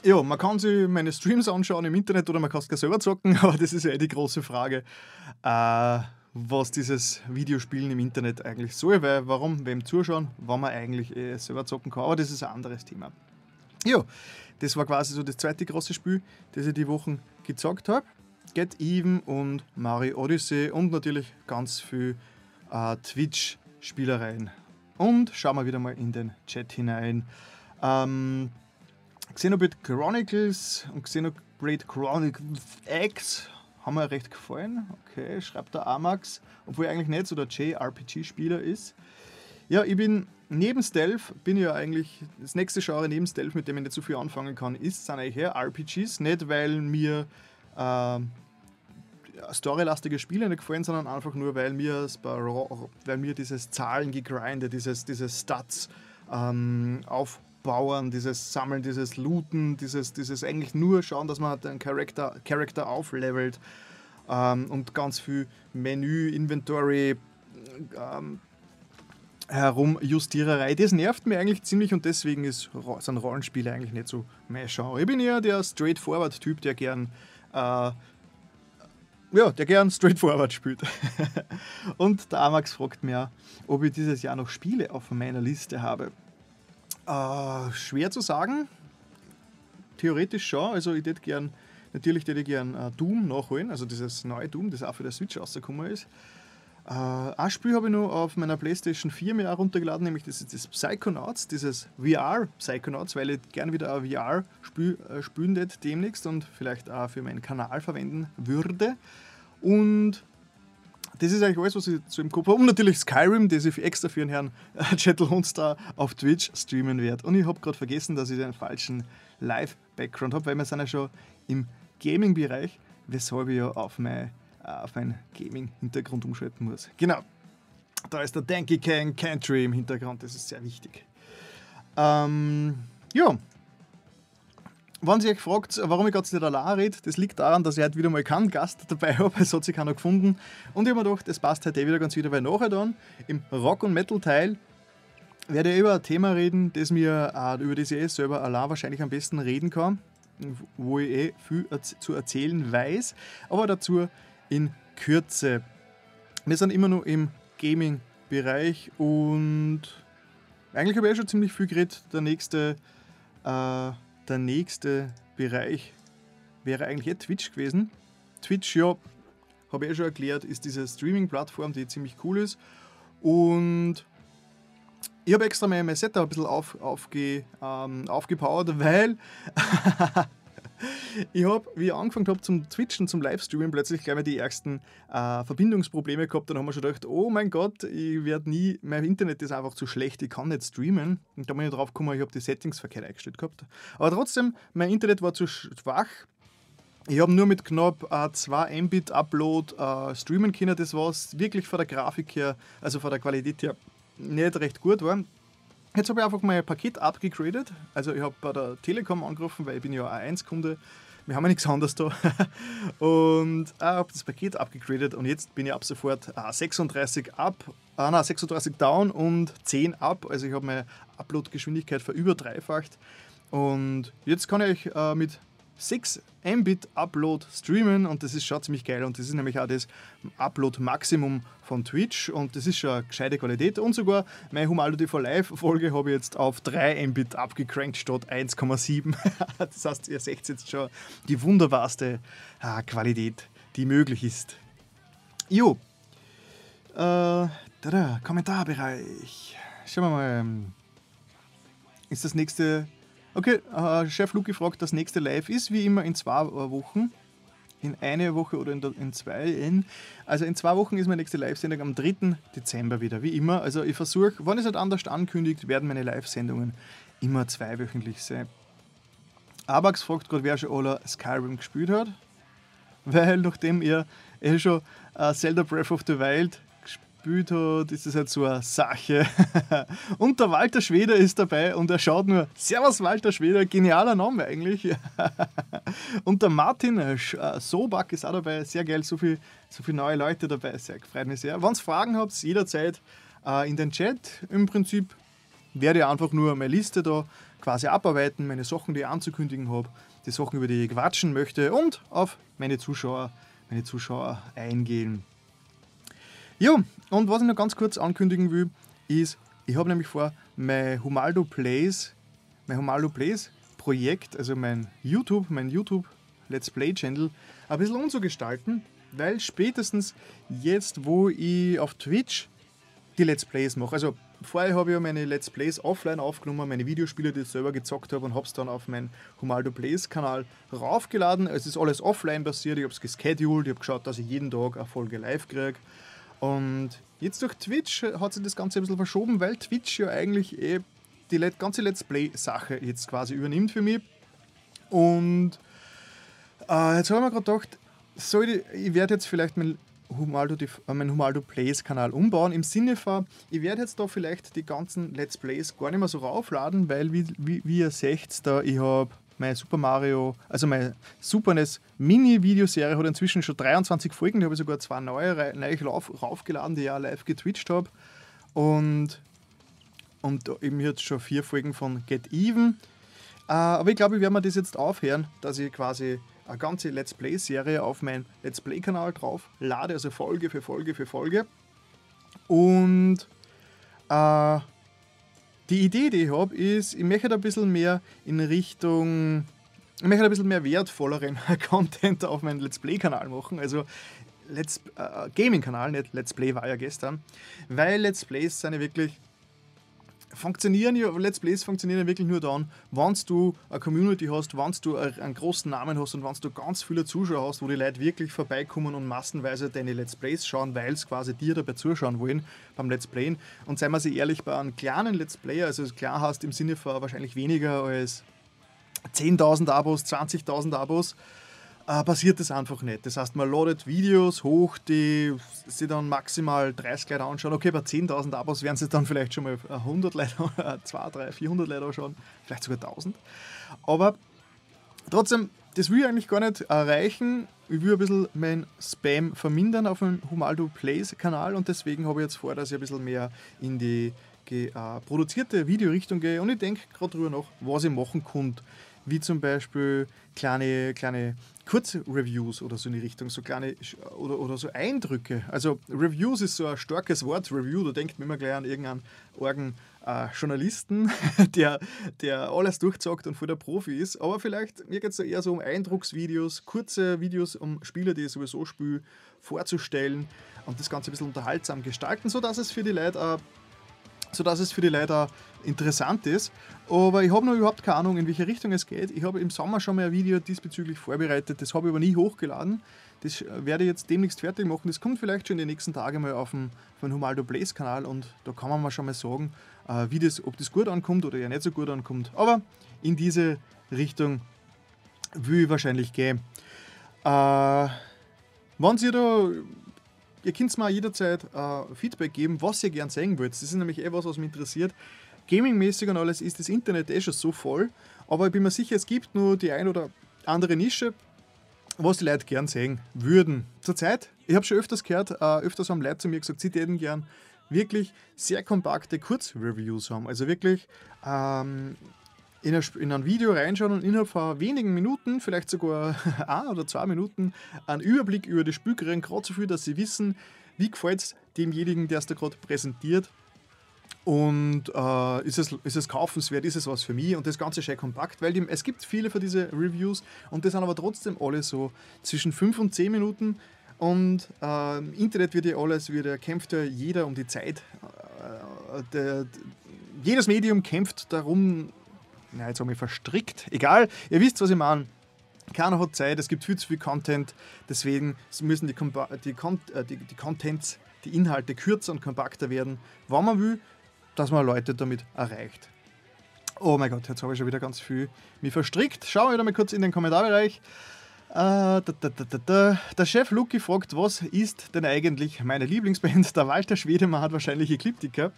Ja, man kann sich meine Streams anschauen im Internet oder man kann es selber zocken, [LAUGHS] aber das ist ja eh die große Frage, äh, was dieses Videospielen im Internet eigentlich soll, weil warum wem zuschauen, wenn man eigentlich eh selber zocken kann, aber das ist ein anderes Thema. Ja, das war quasi so das zweite große Spiel, das ich die Wochen gezockt habe. Get Even und Mario Odyssey und natürlich ganz viel äh, Twitch-Spielereien. Und schauen wir wieder mal in den Chat hinein. Ähm, Xenoblade Chronicles und Xenoblade Chronicles X haben mir recht gefallen. Okay, schreibt der Amax, obwohl er eigentlich nicht so der JRPG-Spieler ist. Ja, ich bin neben Stealth, bin ja eigentlich das nächste Genre neben Stealth, mit dem ich nicht so viel anfangen kann, ist, sind eigentlich her RPGs. Nicht, weil mir äh, storylastige Spiele nicht gefallen, sondern einfach nur, weil mir, weil mir dieses Zahlengegrindet, dieses, dieses Stats ähm, auf Aufbauen, dieses Sammeln, dieses Looten, dieses, dieses eigentlich nur schauen, dass man den Charakter, Charakter auflevelt ähm, und ganz viel Menü, Inventory, ähm, Herumjustiererei. Das nervt mir eigentlich ziemlich und deswegen ist, sind Rollenspiele eigentlich nicht so mein Genre. Ich bin eher der Straightforward-Typ, der gern äh, ja, der gern straightforward spielt. [LAUGHS] und der Amax fragt mir, ob ich dieses Jahr noch Spiele auf meiner Liste habe. Äh, schwer zu sagen. Theoretisch schon. Also ich hätte gern, natürlich hätte ich gern äh, Doom nachholen, also dieses neue Doom, das auch für der Switch rausgekommen ist. Äh, ein Spiel habe ich noch auf meiner Playstation 4 mir auch runtergeladen, nämlich das ist das Psychonauts, dieses VR Psychonauts, weil ich gerne wieder ein VR-Spiel äh, spielen demnächst und vielleicht auch für meinen Kanal verwenden würde. Und das ist eigentlich alles, was ich zu im Kopf habe. Und natürlich Skyrim, das ich extra für den Herrn Chattel Hundstar auf Twitch streamen werde. Und ich habe gerade vergessen, dass ich den falschen Live-Background habe, weil wir sind ja schon im Gaming-Bereich, weshalb ich ja auf mein, äh, auf meinen Gaming-Hintergrund umschalten muss. Genau. Da ist der Danky Kang Country im Hintergrund, das ist sehr wichtig. Ähm, ja. Wenn Sie euch fragt, warum ich gerade nicht allein rede, das liegt daran, dass ich heute wieder mal keinen Gast dabei habe. [LAUGHS] Es hat sich keiner gefunden. Und ich habe mir gedacht, es passt heute eh wieder ganz wieder, weil nachher dann im Rock- und Metal-Teil werde ich über ein Thema reden, das mir, äh, über das ich eh selber allein wahrscheinlich am besten reden kann, wo ich eh viel zu erzählen weiß, aber dazu in Kürze. Wir sind immer noch im Gaming-Bereich und eigentlich habe ich eh schon ziemlich viel geredet. Der nächste, äh, der nächste Bereich wäre eigentlich eh Twitch gewesen. Twitch, ja, habe ich eh schon erklärt, ist diese Streaming-Plattform, die ziemlich cool ist. Und ich habe extra mein, mein Setup ein bisschen auf, aufge, ähm, aufgepowert, [LAUGHS] weil ich habe, wie ich angefangen habe zum Twitchen, zum Livestreamen, plötzlich gleich mal die ersten äh, Verbindungsprobleme gehabt. Dann haben wir schon gedacht, oh mein Gott, ich werde nie, mein Internet ist einfach zu schlecht, ich kann nicht streamen. Und da bin ich drauf gekommen, ich habe die Settings verkehrt eingestellt gehabt. Aber trotzdem, mein Internet war zu schwach. Ich habe nur mit knapp äh, 2 Mbit Upload äh, streamen können. Das war wirklich von der Grafik her, also von der Qualität her nicht recht gut war. Jetzt habe ich einfach mein Paket abgegradet. Also ich habe bei der Telekom angerufen, weil ich bin ja A1-Kunde. Wir haben ja nichts anderes da. [LAUGHS] und äh, habe das Paket abgegradet und jetzt bin ich ab sofort äh, 36 ab, äh, nein, 36 down und 10 ab. Also ich habe meine Upload-Geschwindigkeit verüberdreifacht. Und jetzt kann ich äh, mit 6 Mbit Upload streamen und das ist schon ziemlich geil und das ist nämlich auch das Upload Maximum von Twitch und das ist schon eine gescheite Qualität und sogar meine Humaldo TV Live Folge habe ich jetzt auf 3 Mbit abgecrankt statt 1,7. [LAUGHS] das heißt, ihr seht jetzt schon die wunderbarste ah, Qualität, die möglich ist. Jo, äh, tada, Kommentarbereich. Schauen wir mal. Ist das nächste Okay, äh, Chef Luki fragt, das nächste Live ist wie immer in zwei Wochen. In eine Woche oder in, in zwei. In, also in zwei Wochen ist meine nächste Live-Sendung am 3. Dezember wieder, wie immer. Also ich versuche, wenn es nicht anders ankündigt, werden meine Live-Sendungen immer zweiwöchentlich sein. Abax fragt gerade, wer schon alle Skyrim gespielt hat. Weil nachdem ihr eh schon uh, Zelda Breath of the Wild gespielt hat, ist das halt so eine Sache. [LAUGHS] und der Walter Schweder ist dabei und er schaut nur, Servus Walter Schweder, genialer Name eigentlich. [LAUGHS] und der Martin äh, Sobak ist auch dabei, sehr geil, so viele so viel neue Leute dabei, sehr, freut mich sehr. Wenn ihr Fragen habt, jederzeit äh, in den Chat. Im Prinzip werde ich einfach nur meine Liste da quasi abarbeiten, meine Sachen, die ich anzukündigen habe, die Sachen, über die ich quatschen möchte und auf meine Zuschauer, meine Zuschauer eingehen. Ja, und was ich noch ganz kurz ankündigen will, ist, ich habe nämlich vor, mein Humaldo Plays, mein Humaldo Plays Projekt, also mein YouTube, mein YouTube Let's Play Channel, ein bisschen umzugestalten, weil spätestens jetzt, wo ich auf Twitch die Let's Plays mache, also vorher habe ich ja meine Let's Plays offline aufgenommen, meine Videospiele, die ich selber gezockt habe und habe es dann auf meinen Humaldo Plays Kanal raufgeladen. Es ist alles offline basiert, ich habe es gescheduled, ich habe geschaut, dass ich jeden Tag eine Folge live kriege. Und jetzt durch Twitch hat sich das Ganze ein bisschen verschoben, weil Twitch ja eigentlich eh die ganze Let's Play-Sache jetzt quasi übernimmt für mich. Und äh, jetzt habe ich mir gerade gedacht, soll ich, ich werde jetzt vielleicht mein Humaldo, äh, mein Humaldo Plays Kanal umbauen, im Sinne von, ich werde jetzt da vielleicht die ganzen Let's Plays gar nicht mehr so raufladen, weil wie, wie, wie ihr seht, da ich habe meine Super Mario, also meine Super NES Mini-Videoserie hat inzwischen schon 23 Folgen. Da habe ich sogar zwei neue neu raufgeladen, die ich auch live getwitcht habe. Und, und eben jetzt schon vier Folgen von Get Even. Äh, aber ich glaube, ich werde mir das jetzt aufhören, dass ich quasi eine ganze Let's Play-Serie auf meinen Let's Play-Kanal drauf lade, also Folge für Folge für Folge. Und äh, die Idee, die ich habe, ist, ich möchte ein bisschen mehr in Richtung, ich möchte ein bisschen mehr wertvolleren [LAUGHS] Content auf meinen Let's Play-Kanal machen. Also Let's äh, Gaming-Kanal, nicht Let's Play war ja gestern, weil Let's Plays sind ja wirklich funktionieren ja, Let's Plays funktionieren ja wirklich nur dann, wenn du eine Community hast, wenn du einen großen Namen hast und wenn du ganz viele Zuschauer hast, wo die Leute wirklich vorbeikommen und massenweise deine Let's Plays schauen, weil sie quasi dir dabei zuschauen wollen beim Let's Playen. Und seien wir sie ehrlich, bei einem kleinen Let's Player, also klar hast im Sinne von wahrscheinlich weniger als 10.000 Abos, 20.000 Abos, äh, passiert das einfach nicht. Das heißt, man ladet Videos hoch, die sie dann maximal 30 Leute anschauen. Okay, bei 10.000 Abos werden sie dann vielleicht schon mal 100 Leute, 2, 3, 400 Leute anschauen, vielleicht sogar 1000. Aber trotzdem, das will ich eigentlich gar nicht erreichen. Ich will ein bisschen mein Spam vermindern auf dem Humaldo Plays Kanal und deswegen habe ich jetzt vor, dass ich ein bisschen mehr in die äh, produzierte Videorichtung gehe und ich denke gerade darüber nach, was ich machen könnte. Wie zum Beispiel kleine, kleine Kurzreviews oder so in die Richtung, so kleine oder, oder so Eindrücke. Also Reviews ist so ein starkes Wort, Review, da denkt man immer gleich an irgendeinen Orgen äh, Journalisten, [LAUGHS] der, der alles durchzockt und voll der Profi ist. Aber vielleicht, mir geht es eher so um Eindrucksvideos, kurze Videos, um Spieler, die ich sowieso spiele, vorzustellen und das Ganze ein bisschen unterhaltsam gestalten, sodass es für die Leute äh, sodass es für die Leute interessant ist. Aber ich habe noch überhaupt keine Ahnung, in welche Richtung es geht. Ich habe im Sommer schon mal ein Video diesbezüglich vorbereitet, das habe ich aber nie hochgeladen. Das werde ich jetzt demnächst fertig machen. Das kommt vielleicht schon in den nächsten Tagen mal auf dem Humaldo Blaze Kanal und da kann man mal schon mal sagen, äh, wie das, ob das gut ankommt oder ja nicht so gut ankommt. Aber in diese Richtung will ich wahrscheinlich gehen. Äh, wenn ihr da Ihr könnt mir jederzeit äh, Feedback geben, was ihr gern sehen wollt. Das ist nämlich eh was, was mich interessiert. Gaming-mäßig und alles ist das Internet eh schon so voll, aber ich bin mir sicher, es gibt nur die ein oder andere Nische, was die Leute gern sehen würden. Zurzeit, ich habe schon öfters gehört, äh, öfters haben Leute zu mir gesagt, sie hätten gern wirklich sehr kompakte Kurzreviews haben. Also wirklich ähm, in, ein, in ein Video reinschauen und innerhalb von wenigen Minuten, vielleicht sogar [LAUGHS] ein oder zwei Minuten, einen Überblick über das Spiel gerade so viel, dass sie wissen, wie gefällt es demjenigen, der es da gerade präsentiert. Und äh, ist, es, ist es kaufenswert, ist es was für mich? Und das Ganze schön kompakt, weil die, es gibt viele von diesen Reviews und die sind aber trotzdem alle so zwischen 5 und 10 Minuten. Und äh, im Internet wird ja alles, wieder kämpft ja jeder um die Zeit. Äh, der, jedes Medium kämpft darum, ja, jetzt habe ich verstrickt. Egal, ihr wisst, was ich meine. Keiner hat Zeit, es gibt viel zu viel Content, deswegen müssen die, die, äh, die, die Contents, die Inhalte kürzer und kompakter werden, wenn man will, dass man Leute damit erreicht. Oh mein Gott, jetzt habe ich schon wieder ganz viel mich verstrickt. Schauen wir da mal kurz in den Kommentarbereich. Äh, da, da, da, Der Chef Luki fragt, was ist denn eigentlich meine Lieblingsband? Der Walter Schwedemann hat wahrscheinlich Ekliptiker.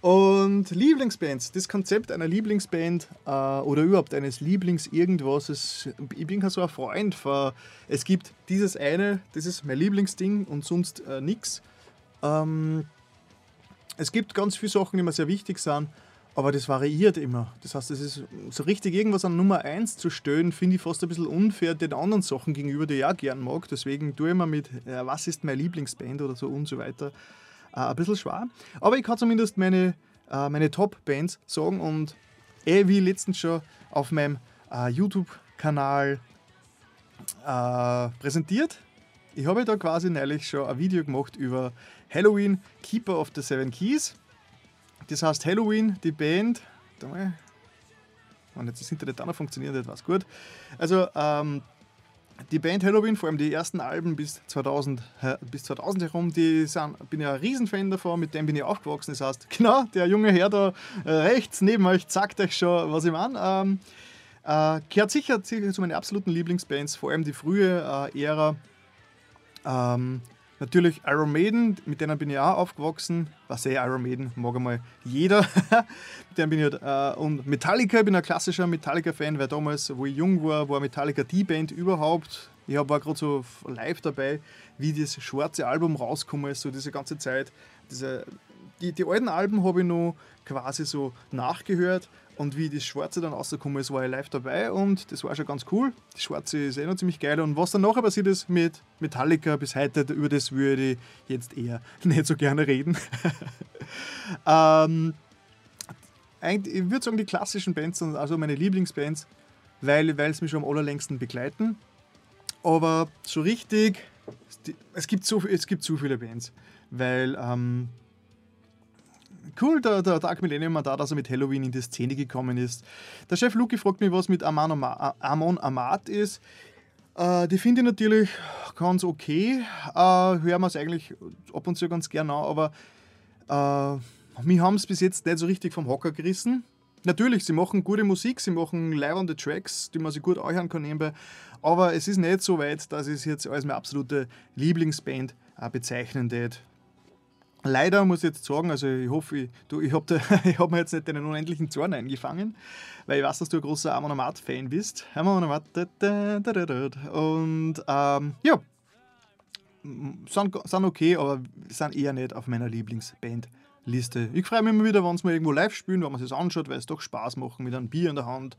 Und Lieblingsbands, das Konzept einer Lieblingsband äh, oder überhaupt eines Lieblings-Irgendwas, ich bin kein so ein Freund von, es gibt dieses eine, das ist mein Lieblingsding und sonst äh, nichts. Ähm, es gibt ganz viele Sachen, die mir sehr wichtig sind, aber das variiert immer. Das heißt, es ist so richtig irgendwas an Nummer 1 zu stellen, finde ich fast ein bisschen unfair den anderen Sachen gegenüber, die ich auch gern mag. Deswegen tue ich immer mit, äh, was ist meine Lieblingsband oder so und so weiter äh, ein bisschen schwer. Aber ich kann zumindest meine, äh, meine Top-Bands sagen und eh wie letztens schon auf meinem äh, YouTube-Kanal äh, präsentiert. Ich habe da quasi neulich schon ein Video gemacht über Halloween Keeper of the Seven Keys. Das heißt Halloween, die Band. Und jetzt das Internet auch noch funktioniert, etwas gut. Also ähm, die Band Halloween, vor allem die ersten Alben bis 2000, bis 2000 herum, die sind, bin ja ein Riesenfan davon, mit dem bin ich aufgewachsen. Das heißt, genau, der junge Herr da äh, rechts neben euch sagt euch schon, was ich meine. Ähm, äh, gehört sicher, sicher zu meinen absoluten Lieblingsbands, vor allem die frühe äh, Ära. Ähm, Natürlich Iron Maiden, mit denen bin ich auch aufgewachsen. Was eh Iron Maiden, mag einmal jeder. [LAUGHS] mit denen bin ich halt, äh, und Metallica, ich bin ein klassischer Metallica-Fan, weil damals, wo ich jung war, war Metallica die Band überhaupt. Ich war gerade so live dabei, wie das schwarze Album rausgekommen ist, so diese ganze Zeit. Diese, die, die alten Alben habe ich noch quasi so nachgehört und wie das Schwarze dann rausgekommen ist, war ich live dabei und das war schon ganz cool. Das Schwarze ist eh noch ziemlich geil. Und was dann nachher passiert ist mit Metallica bis heute, über das würde ich jetzt eher [LAUGHS] nicht so gerne reden. [LAUGHS] ähm, ich würde sagen, die klassischen Bands sind also meine Lieblingsbands, weil, weil es mich schon am allerlängsten begleiten. Aber so richtig, es gibt so, es zu viele Bands, weil ähm, cool, der, der Dark Millennium da, dass er mit Halloween in die Szene gekommen ist. Der Chef Luki fragt mich, was mit Amon, Amon Amat ist. Äh, die finde ich natürlich ganz okay. Äh, hören wir es eigentlich ab und zu ganz gerne an, aber äh, wir haben es bis jetzt nicht so richtig vom Hocker gerissen. Natürlich, sie machen gute Musik, sie machen leibende Tracks, die man sich gut anhören kann nebenbei, aber es ist nicht so weit, dass ich es jetzt als meine absolute Lieblingsband äh, bezeichnen würde. Leider muss ich jetzt sagen, also ich hoffe, ich, ich habe [LAUGHS] hab mir jetzt nicht den unendlichen Zorn eingefangen, weil ich weiß, dass du ein großer Amon fan bist. Amon Und ähm, ja, sind, sind okay, aber sind eher nicht auf meiner Lieblingsbandliste. Ich freue mich immer wieder, wenn sie mal irgendwo live spielen, wenn man das anschaut, weil es doch Spaß macht mit einem Bier in der Hand.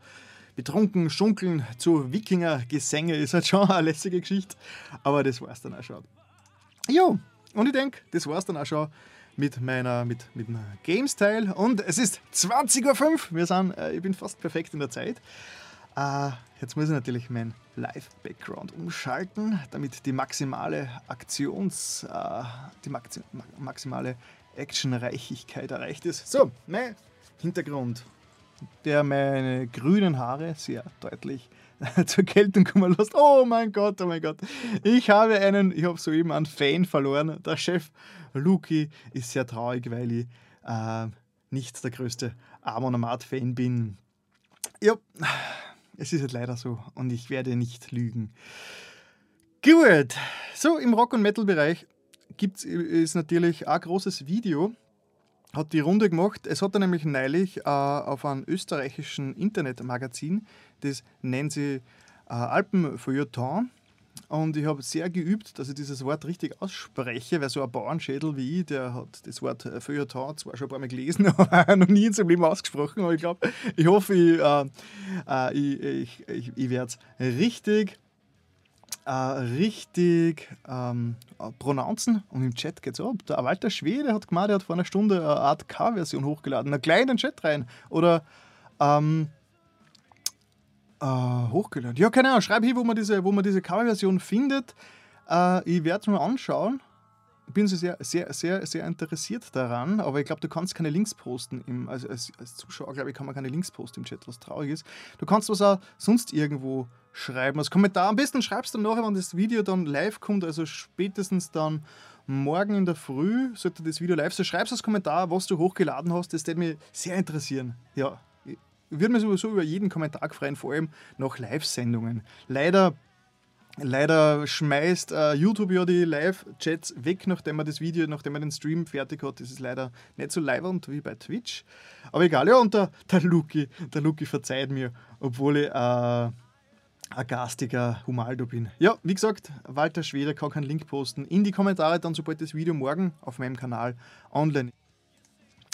Betrunken, schunkeln zu Wikinger-Gesänge ist halt schon eine lässige Geschichte, aber das war es dann auch schon. Jo, und ich denke, das war es dann auch schon mit meiner mit, mit Games-Teil. Und es ist 20.05 Uhr. Wir sind, äh, ich bin fast perfekt in der Zeit. Äh, jetzt muss ich natürlich mein Live-Background umschalten, damit die maximale Aktions, äh, die Maxi maximale Actionreichigkeit erreicht ist. So, mein Hintergrund, der meine grünen Haare sehr deutlich [LAUGHS] zur Geltung kommen lässt. Oh mein Gott, oh mein Gott. Ich habe einen, ich habe soeben einen Fan verloren. Der Chef Luki ist sehr traurig, weil ich äh, nicht der größte Amon-Amat-Fan bin. Ja, es ist halt leider so und ich werde nicht lügen. Gut, so im Rock- und Metal-Bereich gibt es natürlich ein großes Video, hat die Runde gemacht. Es hat er nämlich neulich äh, auf einem österreichischen Internetmagazin, das nennt sie äh, Alpenfeuilleton. Und ich habe sehr geübt, dass ich dieses Wort richtig ausspreche, weil so ein Bauernschädel wie ich, der hat das Wort Feuilleton zwar schon ein paar Mal gelesen, [LAUGHS] aber noch nie in seinem Leben ausgesprochen. Aber ich glaube, ich hoffe, ich, äh, äh, ich, ich, ich, ich werde es richtig äh, richtig ähm, pronouncen und im Chat geht es ab. Der Walter Schwede hat gemeint, er hat vor einer Stunde eine Art K-Version hochgeladen. Einen kleinen Chat rein. Oder ähm, äh, hochgeladen. Ja, keine Ahnung, schreib hier, wo man diese, wo man diese Coverversion findet. Äh, ich werde es mir anschauen. Ich bin so sehr, sehr, sehr, sehr interessiert daran, aber ich glaube, du kannst keine Links posten. Im, also als, als Zuschauer, glaube ich, kann man keine Links posten im Chat, was traurig ist. Du kannst was auch sonst irgendwo schreiben. Als Kommentar. Am besten schreibst du nachher, wenn das Video dann live kommt, also spätestens dann morgen in der Früh, sollte das Video live sein, schreibst als Kommentar, was du hochgeladen hast. Das würde mich sehr interessieren. Ja, würde mich sowieso über jeden Kommentar freuen, vor allem nach Live-Sendungen. Leider, leider schmeißt uh, YouTube ja die Live-Chats weg, nachdem man das Video, nachdem man den Stream fertig hat. Das ist leider nicht so leibernd wie bei Twitch. Aber egal, ja, und der, der Luki, der Luki verzeiht mir, obwohl ich uh, ein garstiger Humaldo bin. Ja, wie gesagt, Walter Schweder kann keinen Link posten. In die Kommentare dann, sobald das Video morgen auf meinem Kanal online ist.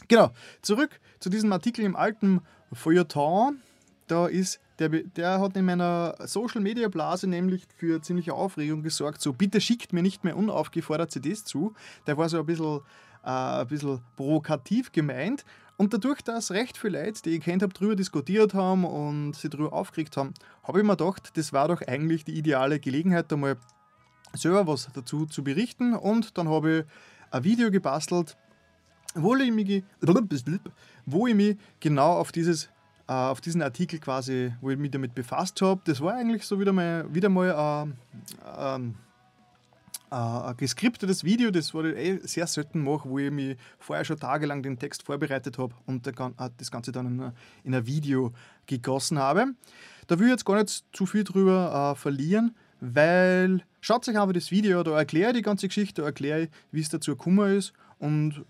Genau, zurück zu diesem Artikel im alten Feuilleton. Da ist, der, der hat in meiner Social Media Blase nämlich für ziemliche Aufregung gesorgt. So, bitte schickt mir nicht mehr unaufgefordert CDs zu. Der war so ein bisschen, äh, ein bisschen provokativ gemeint. Und dadurch, dass recht viele Leute, die ich kennt habe, darüber diskutiert haben und sich darüber aufgeregt haben, habe ich mir gedacht, das war doch eigentlich die ideale Gelegenheit, da mal selber was dazu zu berichten. Und dann habe ich ein Video gebastelt, wo ich mich, wo ich mich genau auf, dieses, auf diesen Artikel quasi, wo ich mich damit befasst habe. Das war eigentlich so wieder mal, wieder mal äh, äh, ein geskriptetes Video, das war ich eh sehr selten mache, wo ich mich vorher schon tagelang den Text vorbereitet habe und das Ganze dann in ein Video gegossen habe. Da will ich jetzt gar nicht zu viel drüber äh, verlieren, weil schaut euch einfach das Video, da erkläre ich die ganze Geschichte, da erkläre ich, wie es dazu gekommen ist und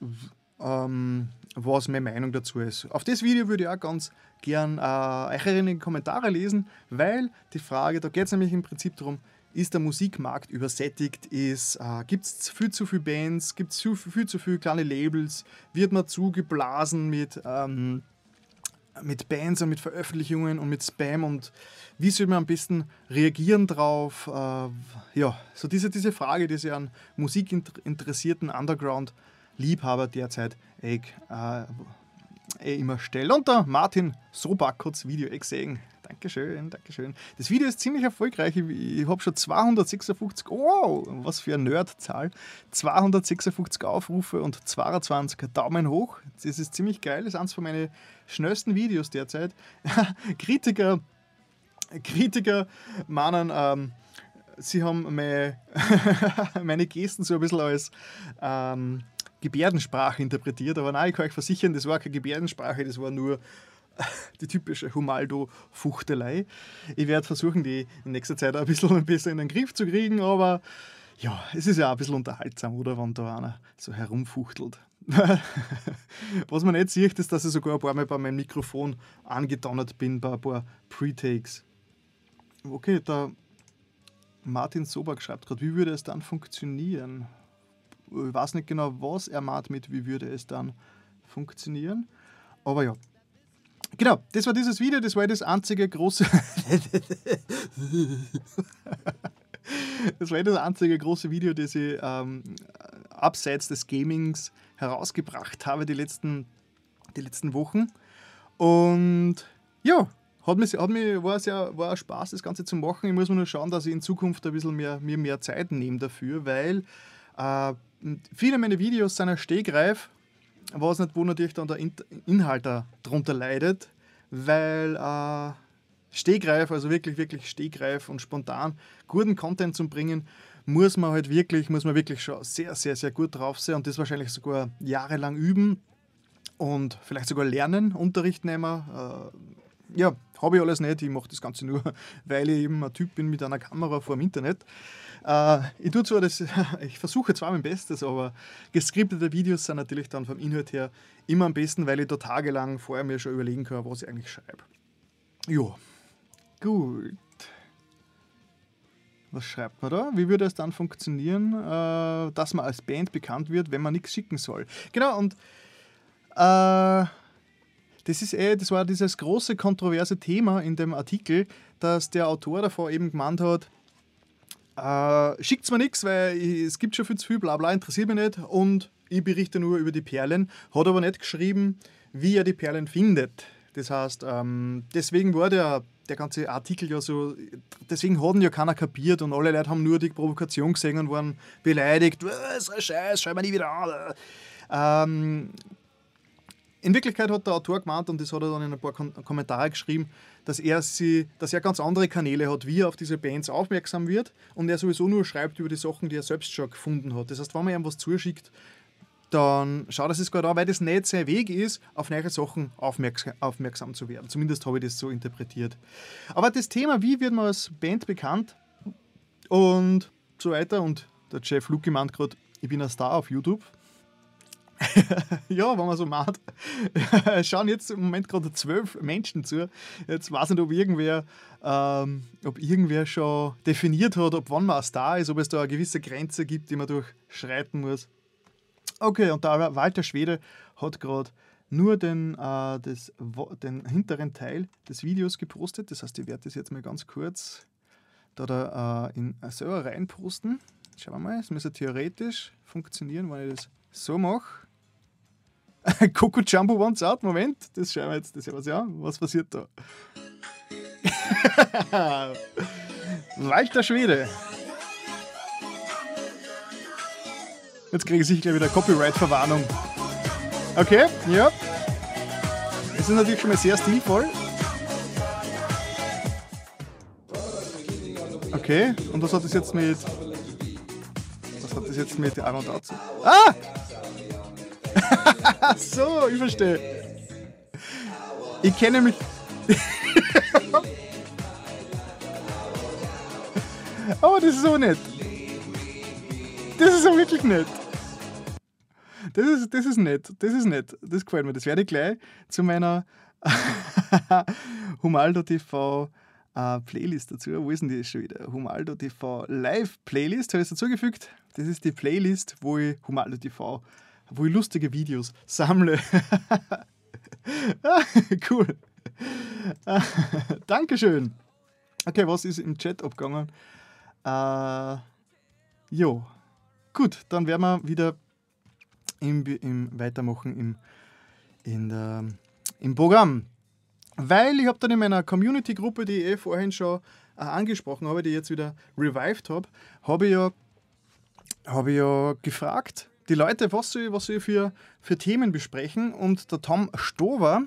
ähm, was meine Meinung dazu ist. Auf das Video würde ich auch ganz gern äh, eure Kommentare lesen, weil die Frage, da geht es nämlich im Prinzip darum, ist der Musikmarkt übersättigt? äh, Gibt es viel zu viele Bands? Gibt es viel, viel, zu viele kleine Labels? Wird man zugeblasen mit, ähm, mit Bands und mit Veröffentlichungen und mit Spam? Und wie soll man am besten reagieren drauf? Äh, ja, so diese, diese Frage, die sich an musikinteressierten Underground-Liebhaber derzeit eh, äh, immer stellt. Und der Martin Sobak hat das Video eh gesehen. Dankeschön, Dankeschön. Das Video ist ziemlich erfolgreich. Ich, ich habe schon 256, oh, was für eine Nerdzahl. 256 Aufrufe und 22 Daumen hoch. Das ist ziemlich geil. Das ist eines von meinen schnellsten Videos derzeit. [LAUGHS] Kritiker, Kritiker meinen, ähm, sie haben meine, [LAUGHS] meine Gesten so ein bisschen als ähm, Gebärdensprache interpretiert. Aber nein, ich kann euch versichern, das war keine Gebärdensprache, das war nur [LAUGHS] die typische Humaldo-Fuchtelei. Ich werde versuchen, die in nächster Zeit ein bisschen [LAUGHS] besser in den Griff zu kriegen, aber ja, es ist ja auch ein bisschen unterhaltsam, oder? Wenn da einer so herumfuchtelt. [LAUGHS] Was man nicht sieht, ist, dass ich sogar ein paar Mal bei meinem Mikrofon angedonnert bin bei ein paar Pre-Takes. Okay, der Martin Sobak schreibt gerade, wie würde es dann funktionieren? Ich weiß nicht genau, was er meint mit, wie würde es dann funktionieren. Aber ja. Genau, das war dieses Video, das war das einzige große. [LAUGHS] das war das einzige große Video, das ich ähm, abseits des Gamings herausgebracht habe die letzten, die letzten Wochen. Und ja, hat mich, hat mich, war, sehr, war Spaß, das Ganze zu machen. Ich muss nur schauen, dass ich in Zukunft ein bisschen mehr, mir mehr Zeit nehme dafür, weil äh, viele meiner Videos sind ein Stegreif, was nicht, wo natürlich dann der Inhalt darunter leidet, weil äh, Stegreif, also wirklich, wirklich Stegreif und spontan guten Content zu bringen, muss man halt wirklich, muss man wirklich schon sehr, sehr, sehr gut drauf sein und das wahrscheinlich sogar jahrelang üben und vielleicht sogar lernen, Unterricht nehmen. Äh, ja, habe ich alles nicht. Ich mache das Ganze nur, [LAUGHS] weil ich eben ein Typ bin mit einer Kamera vor dem Internet. Äh, ich tue zwar das, [LAUGHS] ich versuche zwar mein Bestes, aber geskriptete Videos sind natürlich dann vom Inhalt her immer am besten, weil ich da tagelang vorher mir schon überlegen kann, was ich eigentlich schreibe. Ja. Gut. Was schreibt man da? Wie würde es dann funktionieren, äh, dass man als Band bekannt wird, wenn man nichts schicken soll? Genau, und äh, das ist eh, das war dieses große kontroverse Thema in dem Artikel, dass der Autor davor eben gemeint hat, äh, schickt mir nichts, weil es gibt schon viel zu viel, bla bla, interessiert mich nicht und ich berichte nur über die Perlen, hat aber nicht geschrieben, wie er die Perlen findet. Das heißt, ähm, deswegen war der, der ganze Artikel ja so, deswegen hat ihn ja keiner kapiert und alle Leute haben nur die Provokation gesehen und waren beleidigt, was ein Scheiß, schau mal nie wieder an. Ähm, in Wirklichkeit hat der Autor gemeint, und das hat er dann in ein paar Kom Kommentare geschrieben, dass er, sie, dass er ganz andere Kanäle hat, wie er auf diese Bands aufmerksam wird und er sowieso nur schreibt über die Sachen, die er selbst schon gefunden hat. Das heißt, wenn man ihm was zuschickt, dann schaut er es gerade an, weil das nicht sein Weg ist, auf neue Sachen aufmerksam, aufmerksam zu werden. Zumindest habe ich das so interpretiert. Aber das Thema, wie wird man als Band bekannt und so weiter, und der Jeff Luke meint gerade, ich bin ein Star auf YouTube. [LAUGHS] ja, wenn man so macht. [LAUGHS] schauen jetzt im Moment gerade zwölf Menschen zu. Jetzt weiß ich nicht, ob irgendwer, ähm, ob irgendwer schon definiert hat, ob wann man ein Star ist, ob es da eine gewisse Grenze gibt, die man durchschreiten muss. Okay, und der Walter Schwede hat gerade nur den, äh, das, den hinteren Teil des Videos gepostet. Das heißt, ich werde das jetzt mal ganz kurz da, da äh, in selber reinposten. Schauen wir mal, es müsste theoretisch funktionieren, wenn ich das so mache. [LAUGHS] Coco Jumbo wants out. Moment, das schauen wir jetzt das was ja. Was passiert da? [LAUGHS] Walter Schwede. Jetzt kriege ich sicher wieder Copyright-Verwarnung. Okay, ja. Es ist natürlich schon mal sehr stilvoll. Okay, und was hat das jetzt mit. Was hat das jetzt mit An und dazu? Ah! So, ich verstehe. Ich kenne mich. [LAUGHS] oh, das ist so nett. Das ist so wirklich nett. Das ist, das ist nett, das ist nett, das gefällt mir. Das werde ich gleich zu meiner [LAUGHS] Humaldo TV äh, Playlist dazu. Wo ist denn die schon wieder? Humaldo TV Live Playlist habe ich dazugefügt. Das ist die Playlist, wo ich Humaldo TV, wo ich lustige Videos sammle. [LAUGHS] cool. Dankeschön. Okay, was ist im Chat abgegangen? Äh, jo. Gut, dann werden wir wieder im, im Weitermachen im, in der, im Programm. Weil ich habe dann in meiner Community-Gruppe, die ich eh vorhin schon äh, angesprochen habe, die ich jetzt wieder revived habe, habe ich, ja, hab ich ja gefragt, die Leute, was sie, was sie für, für Themen besprechen. Und der Tom Stover,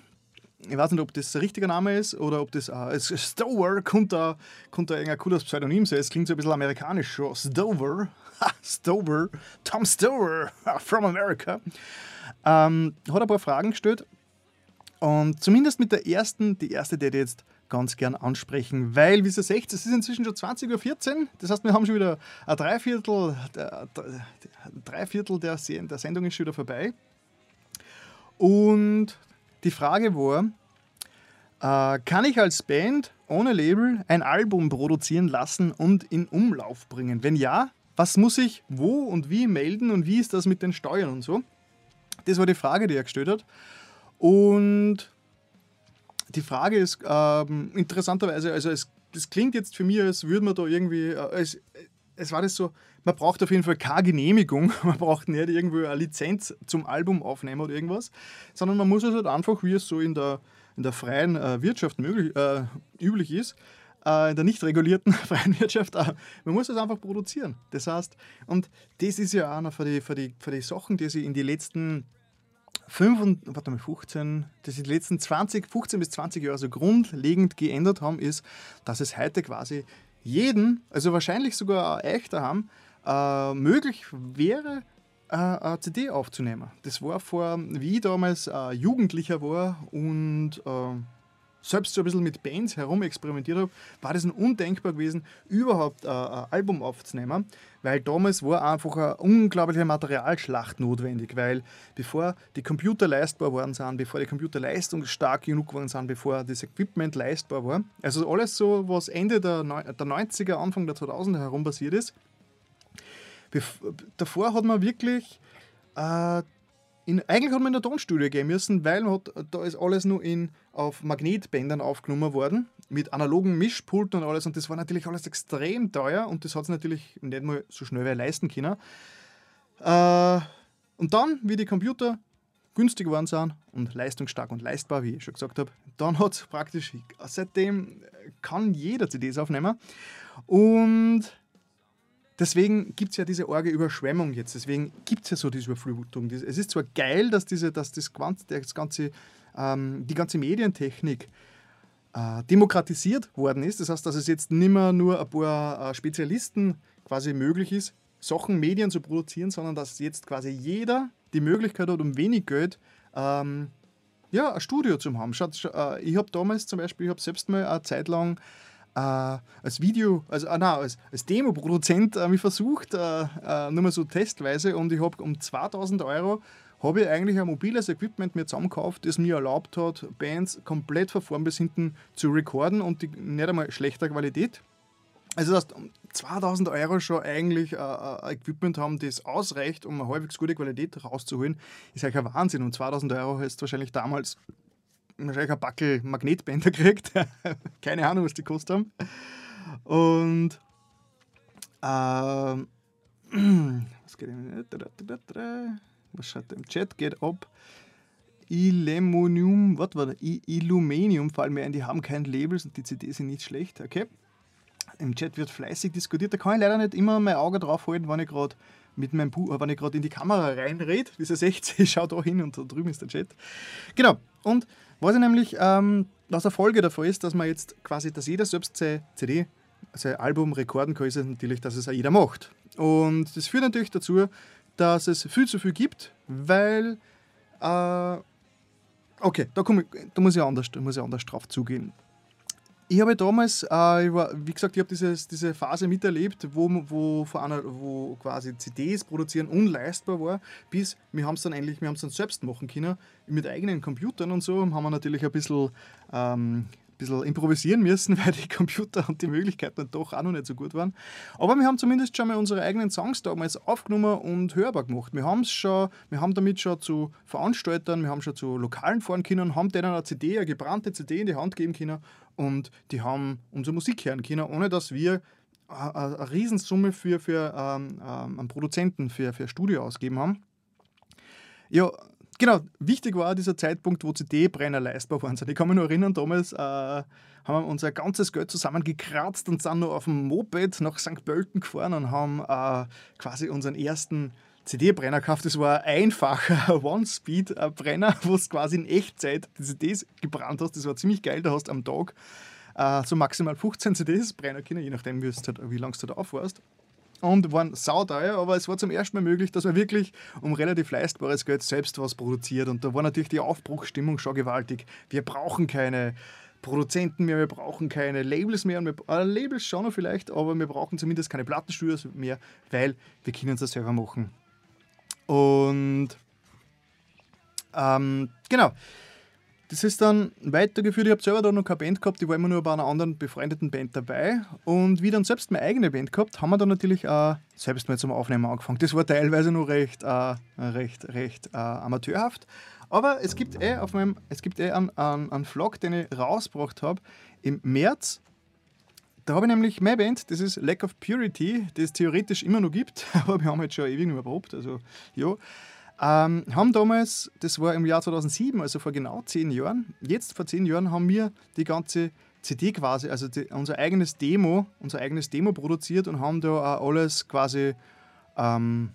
ich weiß nicht, ob das der richtige Name ist oder ob das äh, Stover, könnte könnte ein cooles Pseudonym sein. Es klingt so ein bisschen amerikanisch schon. Stover. [LAUGHS] Stover, Tom Stover [LAUGHS] from America, ähm, hat ein paar Fragen gestellt Und zumindest mit der ersten, die erste, die jetzt ganz gern ansprechen, weil, wie ihr seht, es ist inzwischen schon 20.14 Uhr, das heißt, wir haben schon wieder ein Dreiviertel, der, Dreiviertel der, der Sendung ist schon wieder vorbei. Und die Frage war, äh, kann ich als Band ohne Label ein Album produzieren lassen und in Umlauf bringen? Wenn ja, was muss ich wo und wie melden und wie ist das mit den Steuern und so? Das war die Frage, die er gestellt hat. Und die Frage ist ähm, interessanterweise, also es, das klingt jetzt für mich, als würde man da irgendwie, äh, es, es war das so, man braucht auf jeden Fall keine Genehmigung, [LAUGHS] man braucht nicht irgendwie eine Lizenz zum Album aufnehmen oder irgendwas, sondern man muss es halt einfach, wie es so in der, in der freien äh, Wirtschaft möglich, äh, üblich ist, äh, in der nicht regulierten [LAUGHS] freien Wirtschaft, äh, man muss es einfach produzieren. Das heißt, und das ist ja einer von den die, für die Sachen, die sich in die letzten 5 und, warte mal, 15, das die letzten 20, 15 bis 20 Jahre so grundlegend geändert haben, ist, dass es heute quasi jeden, also wahrscheinlich sogar euch daheim, äh, möglich wäre, äh, eine CD aufzunehmen. Das war vor, wie ich damals äh, Jugendlicher war und äh, selbst so ein bisschen mit Bands herumexperimentiert habe, war das ein undenkbar gewesen, überhaupt äh, ein Album aufzunehmen, weil damals war einfach eine unglaubliche Materialschlacht notwendig, weil bevor die Computer leistbar waren sind, bevor die Computer leistungsstark genug waren sind, bevor das Equipment leistbar war, also alles so, was Ende der, der 90er, Anfang der 2000er herum passiert ist, davor hat man wirklich äh, in, eigentlich hat man in der Tonstudio gehen müssen, weil hat, da ist alles nur in, auf Magnetbändern aufgenommen worden, mit analogen Mischpulten und alles. Und das war natürlich alles extrem teuer und das hat es natürlich nicht mal so schnell wer leisten können. Äh, und dann, wie die Computer günstig geworden sind und leistungsstark und leistbar, wie ich schon gesagt habe, dann hat es praktisch, seitdem kann jeder CDs aufnehmen. Und deswegen gibt es ja diese orge Überschwemmung jetzt. Deswegen gibt es ja so diese Überflutung. Es ist zwar geil, dass, diese, dass das, das ganze, ähm, die ganze Medientechnik äh, demokratisiert worden ist. Das heißt, dass es jetzt nicht mehr nur ein paar äh, Spezialisten quasi möglich ist, Sachen, Medien zu produzieren, sondern dass jetzt quasi jeder die Möglichkeit hat, um wenig Geld ähm, ja, ein Studio zu haben. Schaut, äh, ich habe damals zum Beispiel, ich habe selbst mal eine Zeit lang als Video, also äh, nein, als, als Demo-Produzent äh, mich versucht, äh, äh, nur mal so testweise und ich habe um 2000 Euro habe ich eigentlich ein mobiles Equipment mir zusammengekauft, das mir erlaubt hat, Bands komplett von vorn bis hinten zu recorden und die nicht einmal schlechter Qualität. Also das heißt, 2000 Euro schon eigentlich äh, ein Equipment haben, das ausreicht, um eine halbwegs gute Qualität rauszuholen, ist eigentlich ein Wahnsinn. Und 2000 Euro du wahrscheinlich damals wahrscheinlich ein Backel Magnetbänder [LAUGHS] gekriegt. Keine Ahnung, was die kostet haben. Und ähm, [CLEARS THROAT] was geht Was schaut im Chat? Geht ab. Illuminum, was war das? Illuminium fallen mir ein, die haben kein Labels und die CDs sind nicht schlecht. Okay. Im Chat wird fleißig diskutiert. Da kann ich leider nicht immer mein Auge drauf halten, wenn ich gerade mit meinem Bu wenn ich gerade in die Kamera reinrede. Wie ihr seht, [LAUGHS] ich schaue da hin und da drüben ist der Chat. Genau. Und was ich nämlich ähm, aus der Folge davon ist, dass man jetzt quasi, dass jeder selbst seine CD, sein Album rekorden kann, ist natürlich, dass es auch jeder macht. Und das führt natürlich dazu, dass es viel zu viel gibt, weil äh, okay, da, ich, da muss ich anders, da muss ich anders drauf zugehen. Ich habe damals, äh, ich war, wie gesagt, ich habe diese Phase miterlebt, wo, wo, einer, wo quasi CDs produzieren unleistbar war, bis wir haben es dann endlich, wir haben es dann selbst machen können, mit eigenen Computern und so, haben wir natürlich ein bisschen ähm, bisschen improvisieren müssen, [LAUGHS] weil die Computer und die Möglichkeiten doch auch noch nicht so gut waren. Aber wir haben zumindest schon mal unsere eigenen Songs damals aufgenommen und hörbar gemacht. Wir, haben's schon, wir haben damit schon zu Veranstaltern, wir haben schon zu Lokalen fahren können, haben denen eine CD, eine gebrannte CD in die Hand geben können und die haben unsere Musik hören können, ohne dass wir eine Riesensumme für, für ähm, ähm, einen Produzenten, für, für ein Studio ausgeben haben. Ja, Genau, wichtig war dieser Zeitpunkt, wo CD-Brenner leistbar waren. Ich kann mich nur erinnern, damals äh, haben wir unser ganzes Geld zusammengekratzt und sind nur auf dem Moped nach St. Pölten gefahren und haben äh, quasi unseren ersten CD-Brenner gekauft. Das war ein einfacher [LAUGHS] One-Speed-Brenner, wo du quasi in Echtzeit die CDs gebrannt hast. Das war ziemlich geil. Da hast am Tag äh, so maximal 15 CDs brennen können, je nachdem, wie, halt, lange du da auf warst. Und waren sauteuer, aber es war zum ersten Mal möglich, dass man wirklich um relativ leistbares Geld selbst was produziert. Und da war natürlich die Aufbruchsstimmung schon gewaltig. Wir brauchen keine Produzenten mehr, wir brauchen keine Labels mehr. Wir, äh, Labels schon noch vielleicht, aber wir brauchen zumindest keine Plattenstudios mehr, weil wir können es selber machen. Und ähm, genau. Das ist dann weitergeführt. Ich habe selber da noch keine Band gehabt, ich war immer nur bei einer anderen befreundeten Band dabei. Und wie dann selbst meine eigene Band gehabt, haben wir dann natürlich auch selbst mal zum Aufnehmen angefangen. Das war teilweise noch recht, äh, recht, recht äh, amateurhaft. Aber es gibt eh auf meinem, es gibt eh einen, einen, einen Vlog, den ich rausgebracht habe im März. Da habe ich nämlich meine Band, das ist Lack of Purity, die es theoretisch immer noch gibt, [LAUGHS] aber wir haben jetzt schon ewig nicht mehr also ja. Ähm, haben damals, das war im Jahr 2007, also vor genau zehn Jahren, jetzt vor zehn Jahren haben wir die ganze CD quasi, also die, unser eigenes Demo, unser eigenes Demo produziert und haben da auch alles quasi, ähm,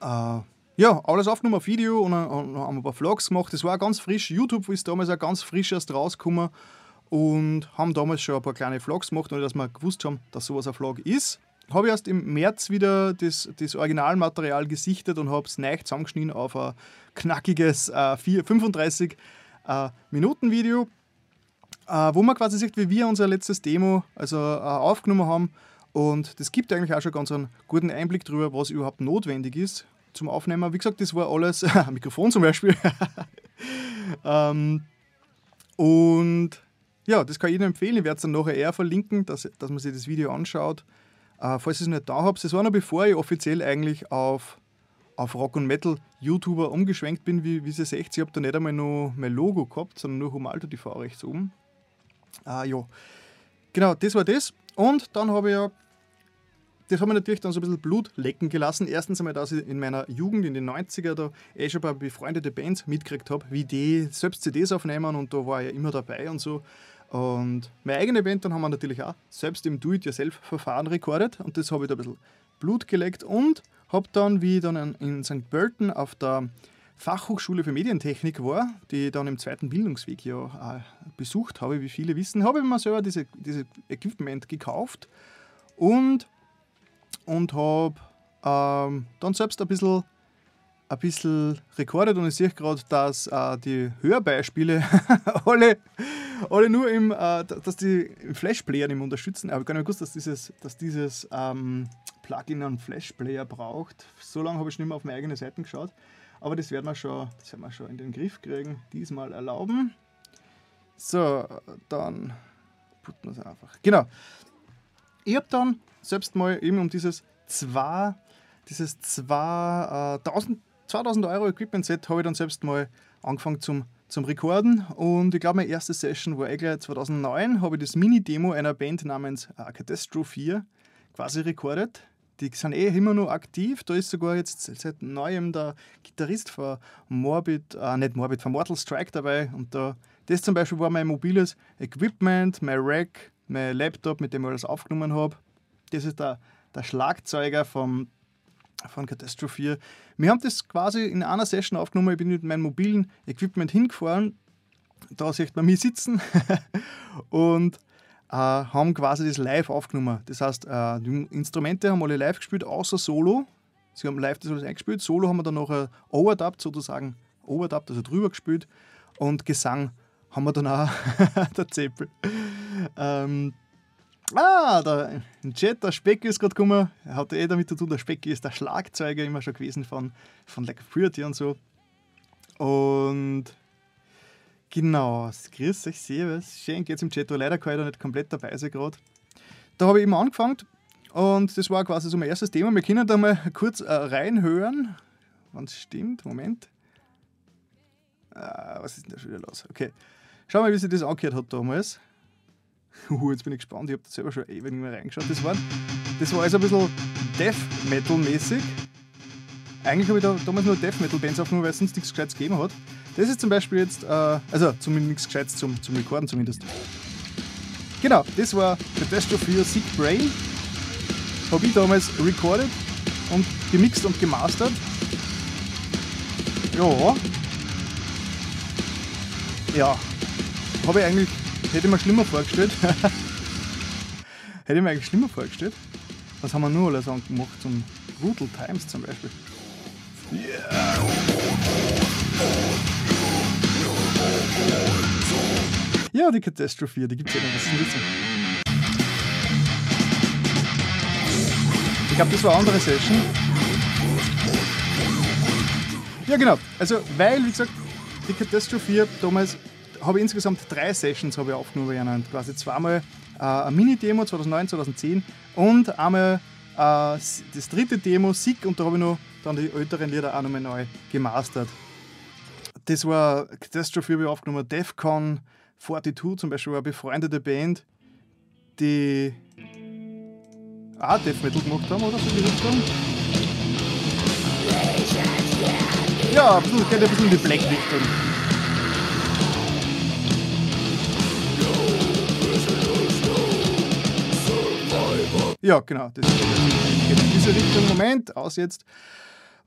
äh, ja, alles aufgenommen auf Video und, und, haben ein paar Vlogs gemacht. Das war auch ganz frisch. YouTube ist damals auch ganz frisch erst rausgekommen und haben damals schon ein paar kleine Vlogs gemacht, ohne dass wir gewusst haben, dass sowas ein Vlog ist habe ich erst im März wieder das, das Originalmaterial gesichtet und habe es neu zusammengeschnitten auf ein knackiges äh, 35 äh, äh, wo man quasi sieht, wie wir unser letztes Demo also, äh, aufgenommen haben. Und das gibt eigentlich auch schon ganz einen guten Einblick darüber, was überhaupt notwendig ist zum Aufnehmen. Wie gesagt, das war alles, [LAUGHS] Mikrofon zum Beispiel. [LAUGHS] ähm, und ja, das kann ich Ihnen empfehlen. Ich werde es dann nachher eher verlinken, dass, dass man sich das Video anschaut. Äh, falls ich es nicht da habe, das war noch bevor ich offiziell eigentlich auf, auf Rock und Metal YouTuber umgeschwenkt bin, wie, wie Sie seht. Ich habe da nicht einmal noch mein Logo gehabt, sondern nur Humalto TV rechts oben. Ah, ja. Genau, das war das. Und dann habe ich ja, das habe ich natürlich dann so ein bisschen Blut lecken gelassen. Erstens einmal, dass ich in meiner Jugend, in den 90er, da eh schon ein paar befreundete Bands mitgekriegt habe, wie die selbst CDs aufnehmen und da war ich ja immer dabei und so. Und meine eigene Band dann haben wir natürlich auch selbst im Do-it-yourself-Verfahren rekordet und das habe ich da ein bisschen Blut gelegt und habe dann, wie ich dann in St. Pölten auf der Fachhochschule für Medientechnik war, die ich dann im zweiten Bildungsweg ja besucht habe, wie viele wissen, habe ich mir selber dieses diese Equipment gekauft und, und habe ähm, dann selbst ein bisschen ein bisschen rekordet und ich sehe gerade, dass äh, die Hörbeispiele [LAUGHS] alle, alle nur im, äh, dass die Flash-Player nicht mehr unterstützen. Aber gar nicht gewusst, dass dieses, dass dieses ähm, Plugin einen Flash-Player braucht. So lange habe ich nicht mehr auf meine eigene Seite geschaut. Aber das werden wir schon, das werden wir schon in den Griff kriegen. Diesmal erlauben. So, dann putten wir es einfach. Genau. Ich habe dann selbst mal eben um dieses 2 dieses 2000 2000 Euro Equipment-Set habe ich dann selbst mal angefangen zum, zum Rekorden und ich glaube, meine erste Session war eigentlich 2009, habe ich das Mini-Demo einer Band namens äh, Catastro 4 quasi rekordet. Die sind eh immer noch aktiv. Da ist sogar jetzt seit neuem der Gitarrist von Morbid, äh, nicht Morbid, von Mortal Strike dabei. Und da, das zum Beispiel war mein mobiles Equipment, mein Rack, mein Laptop, mit dem ich alles aufgenommen habe. Das ist der, der Schlagzeuger vom von Catastrophe. Wir haben das quasi in einer Session aufgenommen. Ich bin mit meinem mobilen Equipment hingefahren. Da sieht man mich sitzen [LAUGHS] und äh, haben quasi das live aufgenommen. Das heißt, äh, die Instrumente haben alle live gespielt, außer Solo. Sie haben live das alles eingespielt. Solo haben wir dann noch overdubbed, sozusagen overdubbed, also drüber gespielt. Und Gesang haben wir dann auch [LAUGHS] der Zeppel. Ähm, Ah, der, im Chat, der Speck ist gerade gekommen. Hat eh damit zu tun, der Speck ist der Schlagzeuger immer schon gewesen von, von Like Purity und so. Und genau, grüß euch, servus. Schön geht's im Chat, leider kann ich da nicht komplett dabei sein gerade. Da habe ich eben angefangen und das war quasi so mein erstes Thema. Wir können da mal kurz äh, reinhören, wenn es stimmt. Moment. Ah, was ist denn da schon wieder los? Okay. Schau mal, wie sich das angehört hat damals. Uh, jetzt bin ich gespannt, ich habe da selber schon ewig nicht mehr reingeschaut. Das war, das war also ein bisschen Death Metal-mäßig. Eigentlich habe ich da damals nur Death Metal-Bands aufgenommen, weil es sonst nichts Gescheites gegeben hat. Das ist zum Beispiel jetzt, äh, also zumindest nichts Gescheites zum, zum Rekorden zumindest. Genau, das war Catastrophe Sick Brain. Habe ich damals recorded und gemixt und gemastert. Ja. Ja. Habe ich eigentlich Hätte ich mir schlimmer vorgestellt. [LAUGHS] Hätte ich mir eigentlich schlimmer vorgestellt. Was haben wir nur alles gemacht zum Brutal Times zum Beispiel? Ja, die Katastrophe, die gibt es ja noch. Was denn das? Ich glaube, das war eine andere Session. Ja, genau. Also, weil, wie gesagt, die Katastrophe damals habe insgesamt drei Sessions habe ich aufgenommen. Quasi zweimal äh, eine Mini-Demo 2009, 2010 und einmal äh, das dritte Demo, Sick, und da habe ich noch dann die älteren Lieder auch nochmal neu gemastert. Das war Catastrophe habe ich aufgenommen, Defcon 42 zum Beispiel war eine befreundete Band, die auch Death Metal gemacht haben, oder? So die Richtung. Ja, geht ein bisschen die Black-Richtung. Ja, genau. Das geht in diese Richtung. Moment, aus jetzt.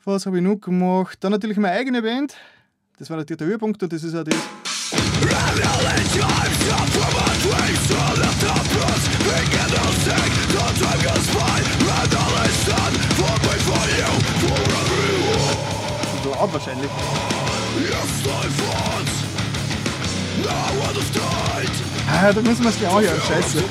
Was habe ich noch gemacht? Dann natürlich meine eigene Band. Das war natürlich der Höhepunkt und das ist ja das. Laut wahrscheinlich. Ah, da müssen wir es gleich auch hören, scheiße.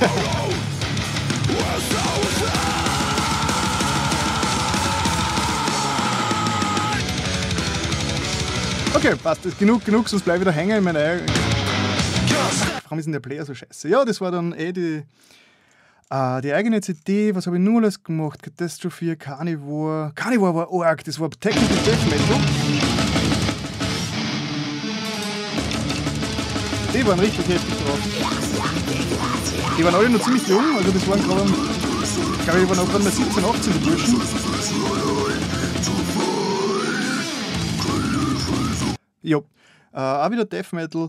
Okay, passt. Das genug, genug, sonst bleibe ich wieder hängen in meiner eigenen. Warum ist denn der Player so scheiße? Ja, das war dann eh die, äh, die eigene CD. Was habe ich nur alles gemacht? Catastrophe, Carnivore. Carnivore war arg, das war Technical Death Metal. Die waren richtig heftig drauf. Die waren alle noch ziemlich jung, also das waren gerade, ich glaube, die waren auch gerade mal 17, 18 die Burschen. Ja, äh, auch wieder Death Metal.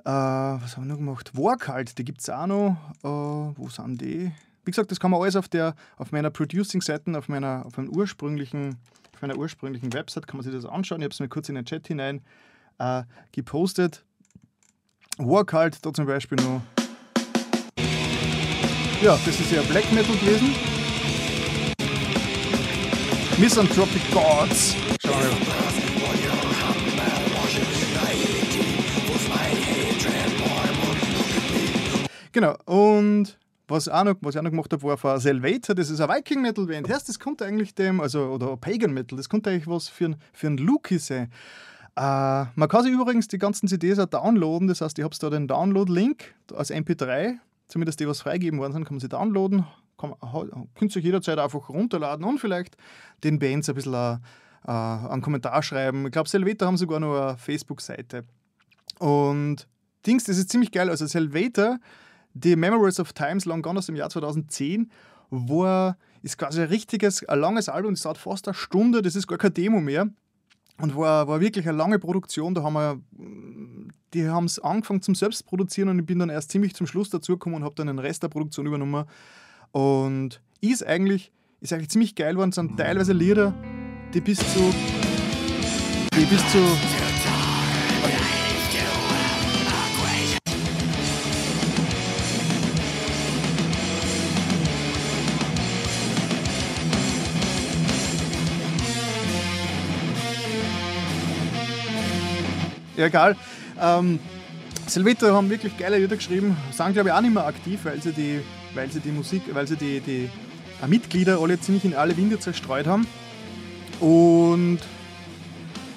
Äh, was haben wir noch gemacht? Warcult, die gibt es auch noch. Äh, wo sind die? Wie gesagt, das kann man alles auf, der, auf meiner Producing-Seite, auf meiner, auf, ursprünglichen, auf meiner ursprünglichen Website, kann man sich das anschauen. Ich habe es mir kurz in den Chat hinein äh, gepostet. Warcult, da zum Beispiel noch. Ja, das ist ja Black Metal gewesen. Misanthropic Gods. Schauen wir mal. Genau, und was, auch noch, was ich auch noch gemacht habe, war von Salvator, das ist ein Viking Metal Band. Heißt, das könnte eigentlich dem, also, oder Pagan Metal, das könnte eigentlich was für, für einen Luki sein. Äh, man kann sich übrigens die ganzen CDs auch downloaden, das heißt, ich habe da den Download-Link als MP3, zumindest die, was freigegeben worden sind, kann man sie downloaden. Kann, könnt ihr jederzeit einfach runterladen und vielleicht den Bands ein bisschen uh, einen Kommentar schreiben. Ich glaube, Salvator haben sogar noch eine Facebook-Seite. Und Dings, das ist ziemlich geil. Also Salvator die Memories of Times Long Gone aus dem Jahr 2010 war, ist quasi ein richtiges, ein langes Album, das dauert fast eine Stunde, das ist gar kein Demo mehr. Und war, war wirklich eine lange Produktion. Da haben wir, die haben es angefangen zum Selbstproduzieren und ich bin dann erst ziemlich zum Schluss dazugekommen und habe dann den Rest der Produktion übernommen. Und ist eigentlich, ist eigentlich ziemlich geil geworden. Sind teilweise Lieder, die bis zu, die bis zu Ja, egal. Ähm, Silvito haben wirklich geile Lieder geschrieben, sind glaube ich auch nicht mehr aktiv, weil sie die, weil sie die Musik, weil sie die, die äh, Mitglieder alle ziemlich in alle Winde zerstreut haben. Und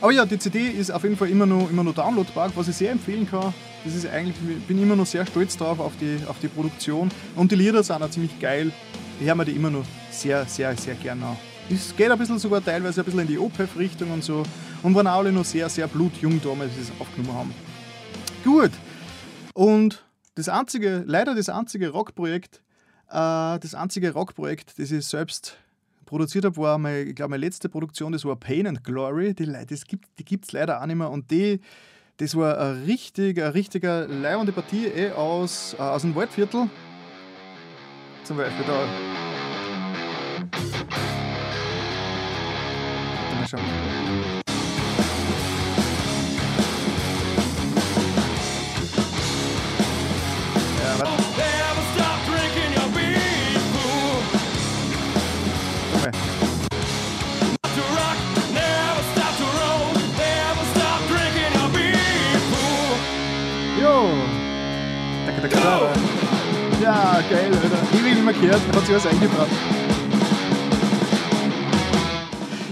aber ja, die CD ist auf jeden Fall immer noch, immer noch downloadbar, was ich sehr empfehlen kann. Das ist eigentlich, ich bin immer noch sehr stolz drauf auf die, auf die Produktion. Und die Lieder sind auch ziemlich geil. Ich höre mir die immer noch sehr, sehr, sehr gerne an. Es geht ein bisschen sogar teilweise ein bisschen in die OPEF-Richtung und so und waren alle noch sehr, sehr blutjung damals, als sie es aufgenommen haben. Gut. Und das einzige, leider das einzige Rockprojekt, äh, das einzige Rockprojekt, das ich selbst produziert habe, war meine, ich glaube, meine letzte Produktion, das war Pain and Glory. Die, das gibt es die leider auch nicht mehr. Und die, das war eine, richtig, eine richtige leibende Partie eh aus, äh, aus dem Waldviertel. Zum Beispiel da. Mal schauen. Gehört, hat sich was eingebracht.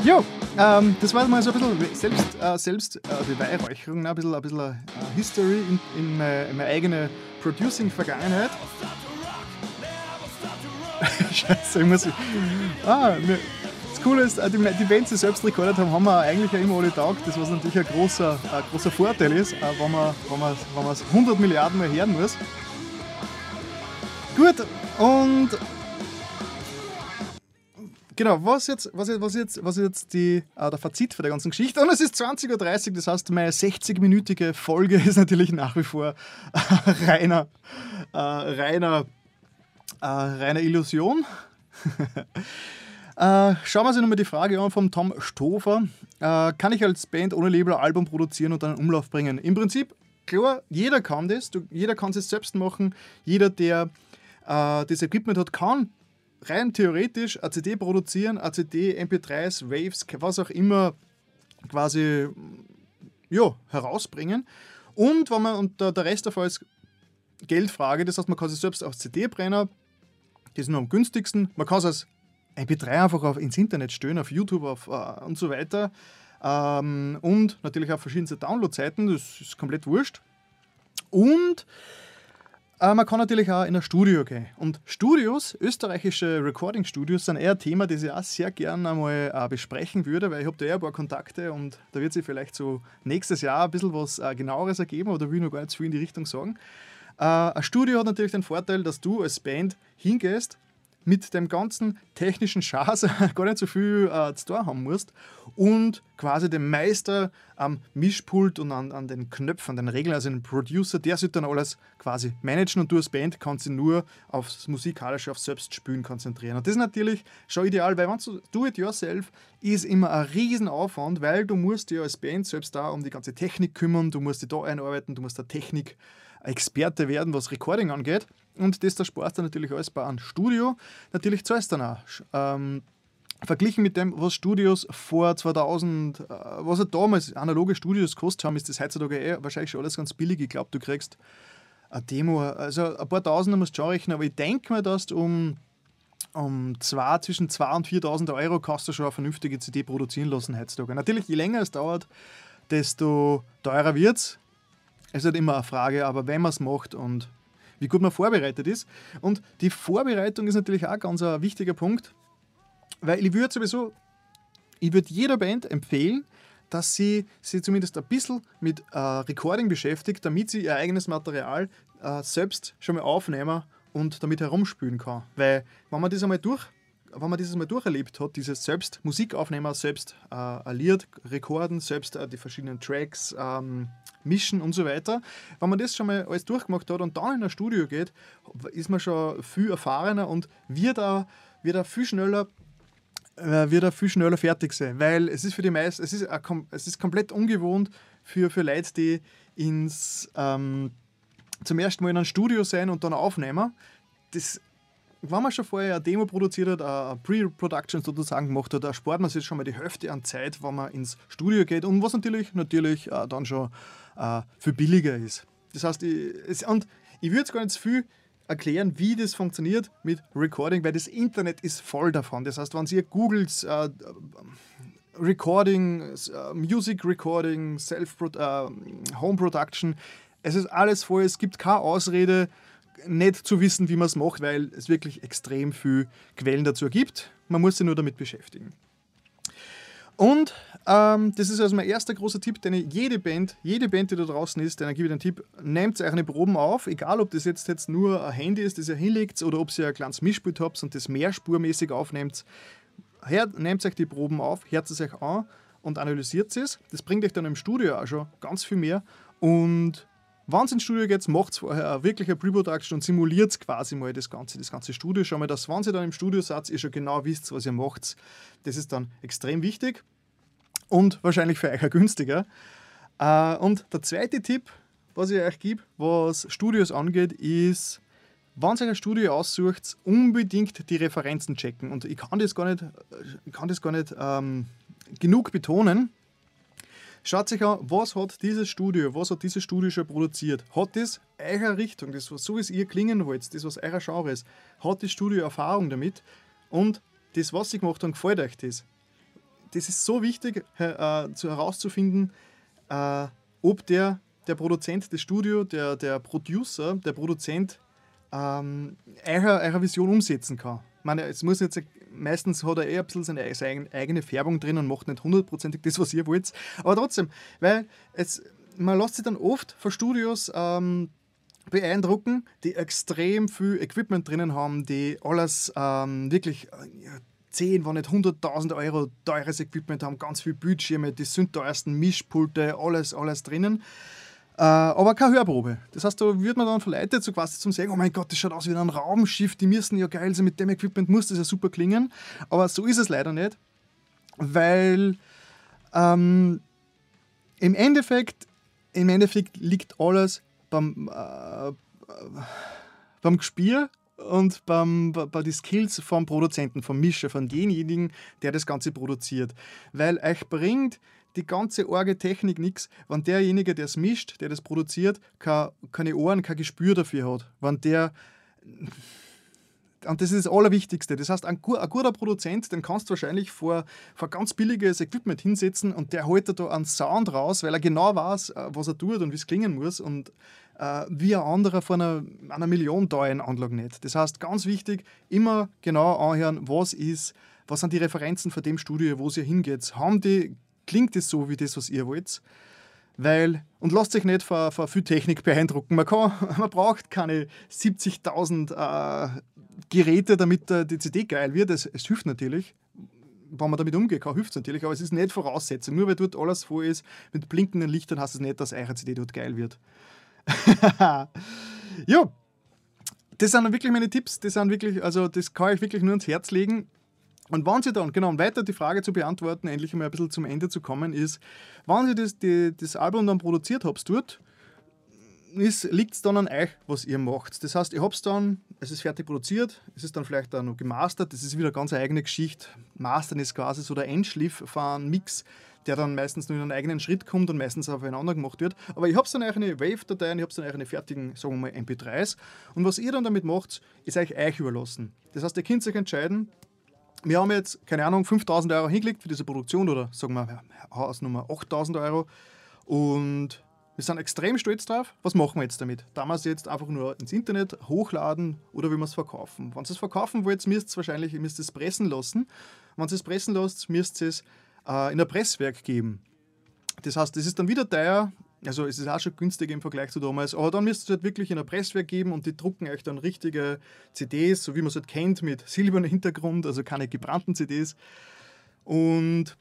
Jo, ähm, das war mal so ein bisschen selbst, äh, selbst äh, Beweihräucherung, ein bisschen, ein bisschen äh, History in, in, meine, in meine eigene Producing-Vergangenheit. [LAUGHS] Scheiße, ich muss. Ah, das Coole ist, äh, die, die Bands, die selbst rekordet haben, haben wir eigentlich ja immer alle Tag. Das, was natürlich ein großer, ein großer Vorteil ist, äh, wenn man, wenn, man, wenn man 100 Milliarden Mal hören muss. Gut, und Genau, was jetzt, was jetzt, was jetzt, was jetzt die, äh, der Fazit für der ganzen Geschichte? Und es ist 20.30 Uhr, das heißt, meine 60-minütige Folge [LAUGHS] ist natürlich nach wie vor äh, reiner, äh, reiner, äh, reiner Illusion. [LAUGHS] Äh, schauen wir uns nochmal die Frage an vom Tom Stofer. Äh, kann ich als Band ohne Label ein Album produzieren und dann in Umlauf bringen? Im Prinzip, klar, jeder kann das. Du, jeder kann es selbst machen. Jeder, der das Equipment hat, kann rein theoretisch eine CD produzieren, eine CD, MP3s, Waves, was auch immer quasi ja, herausbringen. Und wenn man, und der, Rest davon ist Geldfrage, das heißt, man kann sich selbst auf CD-Brenner, die sind am günstigsten, man kann es als MP3 einfach auf, ins Internet stellen, auf YouTube auf, uh, und so weiter. Ähm, und natürlich auf verschiedenste Download-Seiten, das ist komplett wurscht. Und äh, man kann natürlich auch in ein Studio gehen. Und Studios, österreichische Recording-Studios, sind eher ein Thema, das ich auch sehr gerne einmal äh, besprechen würde, weil ich habe da eher ein paar Kontakte und da wird sich vielleicht so nächstes Jahr ein bisschen was äh, genaueres ergeben, oder will ich noch gar nicht zu viel in die Richtung sagen. Ein Studio hat natürlich den Vorteil, dass du als Band hingehst mit dem ganzen technischen Schatz [LAUGHS] gar nicht so viel äh, zu tun haben musst und quasi dem Meister am Mischpult und an, an den Knöpfen, an den Regeln, also den Producer, der sich dann alles quasi managen und du als Band kannst dich nur aufs Musikalische, aufs Selbstspielen konzentrieren. Und das ist natürlich schon ideal, weil wenn du do it yourself ist immer ein Riesenaufwand, weil du musst dich als Band selbst da um die ganze Technik kümmern, du musst dich da einarbeiten, du musst da Technik Experte werden, was Recording angeht. Und das, da sparst du natürlich alles bei einem Studio. Natürlich zahlst du dann auch. Ähm, verglichen mit dem, was Studios vor 2000, äh, was er damals analoge Studios gekostet haben, ist das heutzutage eh wahrscheinlich schon alles ganz billig. Ich glaube, du kriegst eine Demo, also ein paar Tausender musst du schon rechnen, aber ich denke mir, dass du um, um zwei, zwischen 2.000 und 4.000 Euro kannst du schon eine vernünftige CD produzieren lassen heutzutage. Natürlich, je länger es dauert, desto teurer wird es. Es ist halt immer eine Frage, aber wenn man es macht und wie gut man vorbereitet ist. Und die Vorbereitung ist natürlich auch ganz ein wichtiger Punkt, weil ich würde sowieso, ich würde jeder Band empfehlen, dass sie sich zumindest ein bisschen mit äh, Recording beschäftigt, damit sie ihr eigenes Material äh, selbst schon mal aufnehmen und damit herumspülen kann. Weil, wenn man das einmal durch wenn man dieses mal durcherlebt hat, dieses selbst Musikaufnehmer, selbst äh, ein Lied rekorden, selbst äh, die verschiedenen Tracks ähm, mischen und so weiter, wenn man das schon mal alles durchgemacht hat und dann in ein Studio geht, ist man schon viel erfahrener und wird da wird er viel schneller äh, wird er viel schneller fertig sein, weil es ist für die meisten, es ist, es ist komplett ungewohnt für, für Leute, die ins ähm, zum ersten Mal in einem Studio sein und dann aufnehmen. Das wenn man schon vorher eine Demo produziert hat, eine Pre-Production sozusagen gemacht hat, spart man sich schon mal die Hälfte an Zeit, wenn man ins Studio geht und was natürlich, natürlich äh, dann schon äh, viel billiger ist. Das heißt, ich, und ich würde jetzt gar nicht viel erklären, wie das funktioniert mit Recording, weil das Internet ist voll davon. Das heißt, wenn ihr googelt, äh, Recording, äh, Music Recording, Self äh, Home Production, es ist alles voll, es gibt keine Ausrede, nicht zu wissen, wie man es macht, weil es wirklich extrem viele Quellen dazu gibt. Man muss sich nur damit beschäftigen. Und ähm, das ist also mein erster großer Tipp, den ich jede Band, jede Band, die da draußen ist, denen gebe ich den Tipp, nehmt euch eine Proben auf, egal ob das jetzt, jetzt nur ein Handy ist, das ihr hinlegt, oder ob ihr ein kleines Mischpult habt und das mehrspurmäßig aufnehmt. nehmt euch die Proben auf, hört es euch an und analysiert es. Das bringt euch dann im Studio auch schon ganz viel mehr. Und wenn es ins Studio geht, macht vorher wirklich eine Pre-Production und simuliert quasi mal das ganze, das ganze Studio. Schau mal, dass, wenn ihr dann im Studio seid, ihr schon genau wisst, was ihr macht. Das ist dann extrem wichtig und wahrscheinlich für euch auch günstiger. Äh, und der zweite Tipp, was ich euch gebe, was Studios angeht, ist, wenn ihr ein Studio aussucht, unbedingt die Referenzen checken. Und ich kann das gar nicht, ich kann das gar nicht ähm, genug betonen. Schaut sich an, was hat dieses Studio, was hat dieses Studio schon produziert? Hat das eure Richtung, das, so ist ihr klingen wollt, das, was euer Genre ist, hat das Studio Erfahrung damit? Und das, was sie gemacht haben, gefällt euch das? Das ist so wichtig äh, zu herauszufinden, äh, ob der, der Produzent, das Studio, der, der Producer, der Produzent ähm, eure, eure Vision umsetzen kann. Ich meine, es muss jetzt, meistens hat er eh ein bisschen seine, eigene Färbung drin und macht nicht hundertprozentig das, was ihr wollt. Aber trotzdem, weil es, man lässt sich dann oft von Studios ähm, beeindrucken, die extrem viel Equipment drinnen haben, die alles ähm, wirklich ja, 10, wenn nicht 100.000 Euro teures Equipment haben, ganz viele Bildschirme, die sind teuersten Mischpulte, alles, alles drinnen. Äh, aber keine Hörprobe. Das heißt, da wird man dann verleitet, so quasi zum sagen, oh mein Gott, das schaut aus wie ein Raumschiff, die müssen ja geil sein, mit dem Equipment muss das ja super klingen. Aber so ist es leider nicht, weil ähm, im, Endeffekt, im Endeffekt liegt alles beim, äh, beim Gespiel und beim, bei den Skills vom Produzenten, vom Mischer, von demjenigen, der das Ganze produziert. Weil euch bringt die ganze orge Technik nichts, wenn derjenige, der es mischt, der das produziert, keine Ohren, kein Gespür dafür hat. Wenn der und das ist das Allerwichtigste. Das heißt, ein, guter Produzent, den kannst du wahrscheinlich vor, vor ganz billiges Equipment hinsetzen und der holt da einen Sound raus, weil er genau weiß, äh, was er tut und wie es klingen muss und äh, wie ein anderer von einer, einer Million teuren Anlage nicht. Das heißt, ganz wichtig, immer genau anhören, was ist, was sind die Referenzen von dem Studio, wo ihr hingeht. Haben die klingt es so wie das, was ihr wollt. Weil, und lasst euch nicht von, von viel Technik beeindrucken. Man, kann, [LAUGHS] man braucht keine 70.000 äh, Geräte, damit äh, die CD geil wird. Es, es hilft natürlich. Wenn man damit umgehen kann, hilft es natürlich, aber es ist nicht Voraussetzung. Nur weil dort alles voll ist mit blinkenden Lichtern, heißt es nicht, dass eure CD dort geil wird. [LAUGHS] ja, das sind wirklich meine Tipps. Das sind wirklich, also das kann ich wirklich nur ans Herz legen. Und wenn Sie dann, genau, und weiter die Frage zu beantworten, endlich einmal ein bisschen zum Ende zu kommen, ist, wenn Sie das, die, das Album dann produziert habt dort, liegt es dann an euch, was ihr macht. Das heißt, ihr habt es dann, es ist fertig produziert, es ist dann vielleicht auch noch gemastert, das ist wieder eine ganz eigene Geschichte. Mastern ist quasi so der Endschliff von einem Mix, der dann meistens nur in einen eigenen Schritt kommt und meistens aufeinander gemacht wird. Aber ich habe dann euch eine Wave-Datei, ich habe dann euch eine fertigen, sagen wir mal, MP3s. Und was ihr dann damit macht, ist euch euch überlassen. Das heißt, ihr könnt euch entscheiden, wir haben jetzt, keine Ahnung, 5000 Euro hingelegt für diese Produktion oder sagen wir Hausnummer 8000 Euro und wir sind extrem stolz drauf. Was machen wir jetzt damit? Damals jetzt einfach nur ins Internet hochladen oder will wir es verkaufen? Wenn ihr es verkaufen wollt, müsst ihr es wahrscheinlich müsst es pressen lassen. Wenn ihr es pressen lasst, müsst ihr es äh, in ein Presswerk geben. Das heißt, das ist dann wieder teuer, also es ist auch schon günstig im Vergleich zu damals, aber dann müsst ihr es halt wirklich in ein Presswerk geben und die drucken euch dann richtige CDs, so wie man es halt kennt, mit silbernem Hintergrund, also keine gebrannten CDs. Und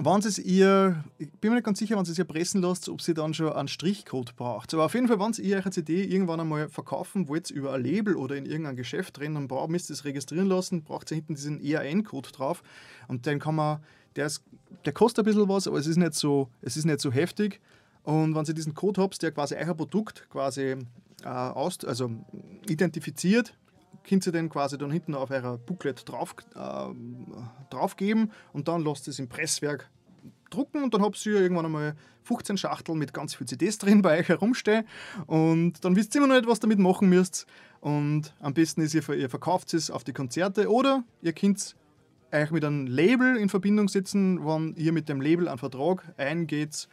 wenn es ihr, ich bin mir nicht ganz sicher, wenn es ihr pressen lasst, ob sie dann schon einen Strichcode braucht. Aber auf jeden Fall, wenn ihr eure CD irgendwann einmal verkaufen wollt über ein Label oder in irgendein Geschäft drin, dann braucht, müsst ihr es registrieren lassen, braucht ihr hinten diesen ERN-Code drauf und den kann man, der, ist, der kostet ein bisschen was, aber es ist nicht so, es ist nicht so heftig. Und wenn Sie diesen Code habt, der quasi euer Produkt quasi äh, aus, also identifiziert, könnt ihr den quasi dann hinten auf eurer Booklet drauf, äh, drauf geben und dann lasst es im Presswerk drucken und dann habt ihr irgendwann einmal 15 Schachteln mit ganz viel CDs drin bei euch herumstehen. Und dann wisst ihr immer noch nicht, was damit machen müsst. Und am besten ist, ihr, ihr verkauft es auf die Konzerte oder ihr könnt euch mit einem Label in Verbindung setzen, wenn ihr mit dem Label einen Vertrag eingeht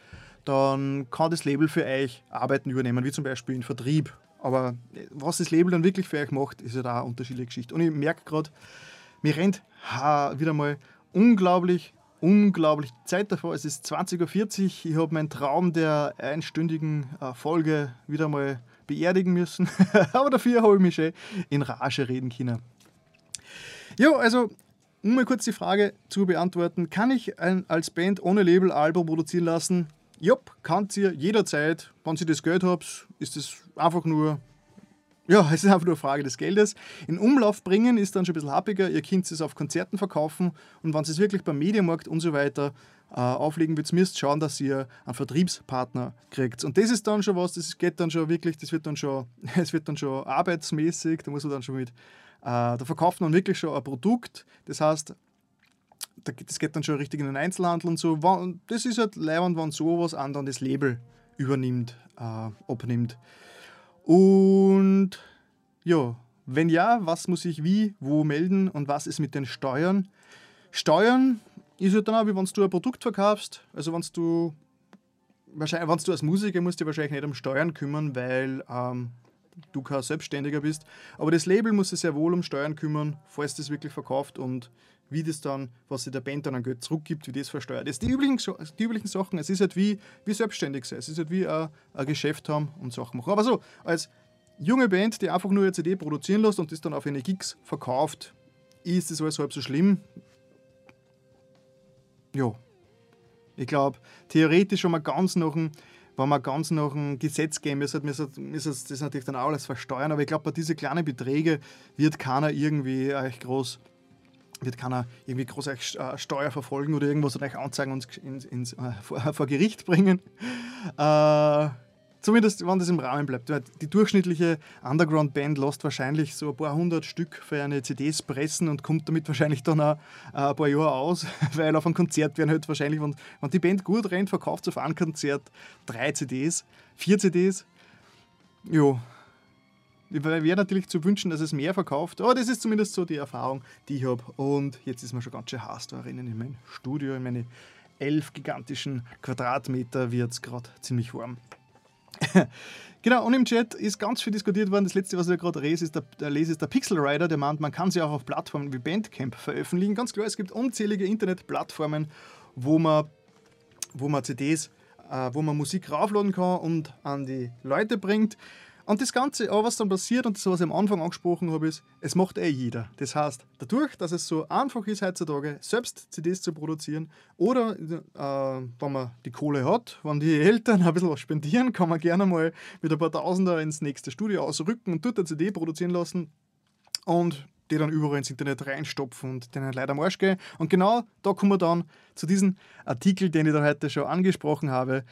dann kann das Label für euch Arbeiten übernehmen, wie zum Beispiel in Vertrieb. Aber äh, was das Label dann wirklich für euch macht, ist ja da eine unterschiedliche Geschichte. Und ich merke gerade, mir rennt wieder mal unglaublich, unglaublich Zeit davor. Es ist 20.40 Uhr. Ich habe meinen Traum der einstündigen äh, Folge wieder mal beerdigen müssen. [LAUGHS] Aber dafür habe ich mich schon in Rage reden können. Ja, also um mal kurz die Frage zu beantworten, kann ich ein, als Band ohne Label Album produzieren lassen? Jupp, könnt ihr jederzeit, wenn ihr das Geld habt, ist es einfach nur, ja, [LAUGHS] es ist einfach nur eine Frage des Geldes. In Umlauf bringen ist dann schon ein bisschen happiger, ihr könnt es auf Konzerten verkaufen. Und wenn es wirklich beim Mediamarkt und so weiter äh, auflegen wird, müsst schauen, dass ihr einen Vertriebspartner kriegt. Und das ist dann schon was, das geht dann schon wirklich, das wird dann schon, [LAUGHS] es wird dann schon arbeitsmäßig, da muss man dann schon mit, äh, da verkauft man wirklich schon ein Produkt, das heißt, das geht dann schon richtig in den Einzelhandel und so. Das ist halt leibend, wenn sowas an dann das Label übernimmt, äh, abnimmt. Und ja, wenn ja, was muss ich wie, wo melden und was ist mit den Steuern? Steuern ist halt dann auch, wie wenn du ein Produkt verkaufst. Also wenn du wahrscheinlich, wenn du als Musiker musst du wahrscheinlich nicht um Steuern kümmern, weil ähm, du kein Selbstständiger bist. Aber das Label muss sich sehr wohl um Steuern kümmern, falls das wirklich verkauft und wie das dann, was sich der Band dann an Geld zurückgibt, wie das versteuert ist. Die üblichen, die üblichen Sachen, es ist halt wie, wie selbstständig sein, es ist halt wie ein, ein Geschäft haben und Sachen machen. Aber so, als junge Band, die einfach nur eine CD produzieren lässt und das dann auf eine Gigs verkauft, ist das alles halb so schlimm. Ja. Ich glaube, theoretisch, wenn man ganz nach dem, wenn man ganz nach dem Gesetz gehen müsste, müsste das natürlich dann auch alles versteuern. Aber ich glaube, bei diesen kleinen Beträgen wird keiner irgendwie euch groß wird keiner irgendwie groß euch Steuer verfolgen oder irgendwas oder euch anzeigen und ins, ins, äh, vor, [LAUGHS] vor, Gericht bringen. Äh, Zumindest, wenn das im Rahmen bleibt. Die durchschnittliche Underground-Band lässt wahrscheinlich so ein paar hundert Stück für eine CDs pressen und kommt damit wahrscheinlich dann auch äh, ein paar Jahre aus, [LAUGHS] weil auf einem Konzert werden halt wahrscheinlich, wenn, wenn die Band gut rennt, verkauft sie auf einem Konzert drei CDs, vier CDs. Jo. Wäre natürlich zu wünschen, dass es mehr verkauft, aber das ist zumindest so die Erfahrung, die ich habe. Und jetzt ist mir schon ganz schön heiß da rennen in mein Studio, in meine elf gigantischen Quadratmeter wird es gerade ziemlich warm. [LAUGHS] genau, und im Chat ist ganz viel diskutiert worden. Das letzte, was ich gerade lese, ist der, lese, ist der Pixel Rider, der meint, man kann sie auch auf Plattformen wie Bandcamp veröffentlichen. Ganz klar, es gibt unzählige Internetplattformen, wo man, wo man CDs, äh, wo man Musik raufladen kann und an die Leute bringt. Und das Ganze, aber was dann passiert, und das, was ich am Anfang angesprochen habe, ist, es macht eh jeder. Das heißt, dadurch, dass es so einfach ist heutzutage, selbst CDs zu produzieren, oder äh, wenn man die Kohle hat, wenn die Eltern [LAUGHS] ein bisschen was spendieren, kann man gerne mal mit ein paar Tausender ins nächste Studio ausrücken und dort eine CD produzieren lassen und die dann überall ins Internet reinstopfen und denen leider am Arsch gehen. Und genau da kommen wir dann zu diesem Artikel, den ich da heute schon angesprochen habe.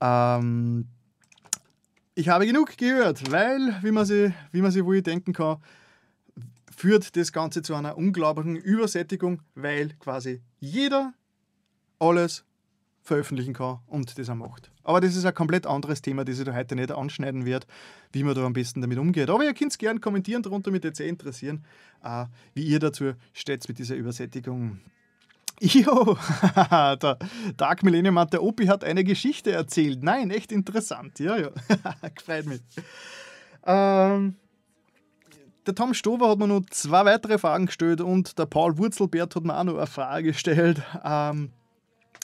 Ähm, ich habe genug gehört, weil, wie man sich, wie man sich wohl denken kann, führt das Ganze zu einer unglaublichen Übersättigung, weil quasi jeder alles veröffentlichen kann und das auch macht. Aber das ist ein komplett anderes Thema, das ich da heute nicht anschneiden werde, wie man da am besten damit umgeht. Aber ihr könnt es gerne kommentieren, darunter mit sehr interessieren, äh, wie ihr dazu steht mit dieser Übersättigung. [LAUGHS] Jo, [LAUGHS] der Dark Millennium hat der Opi hat eine Geschichte erzählt. Nein, echt interessant. Ja, ja. [LAUGHS] Gefreut mich. Ähm, der Tom Stover hat mir noch zwei weitere Fragen gestellt und der Paul Wurzelbert hat mir auch noch eine Frage gestellt. Ähm,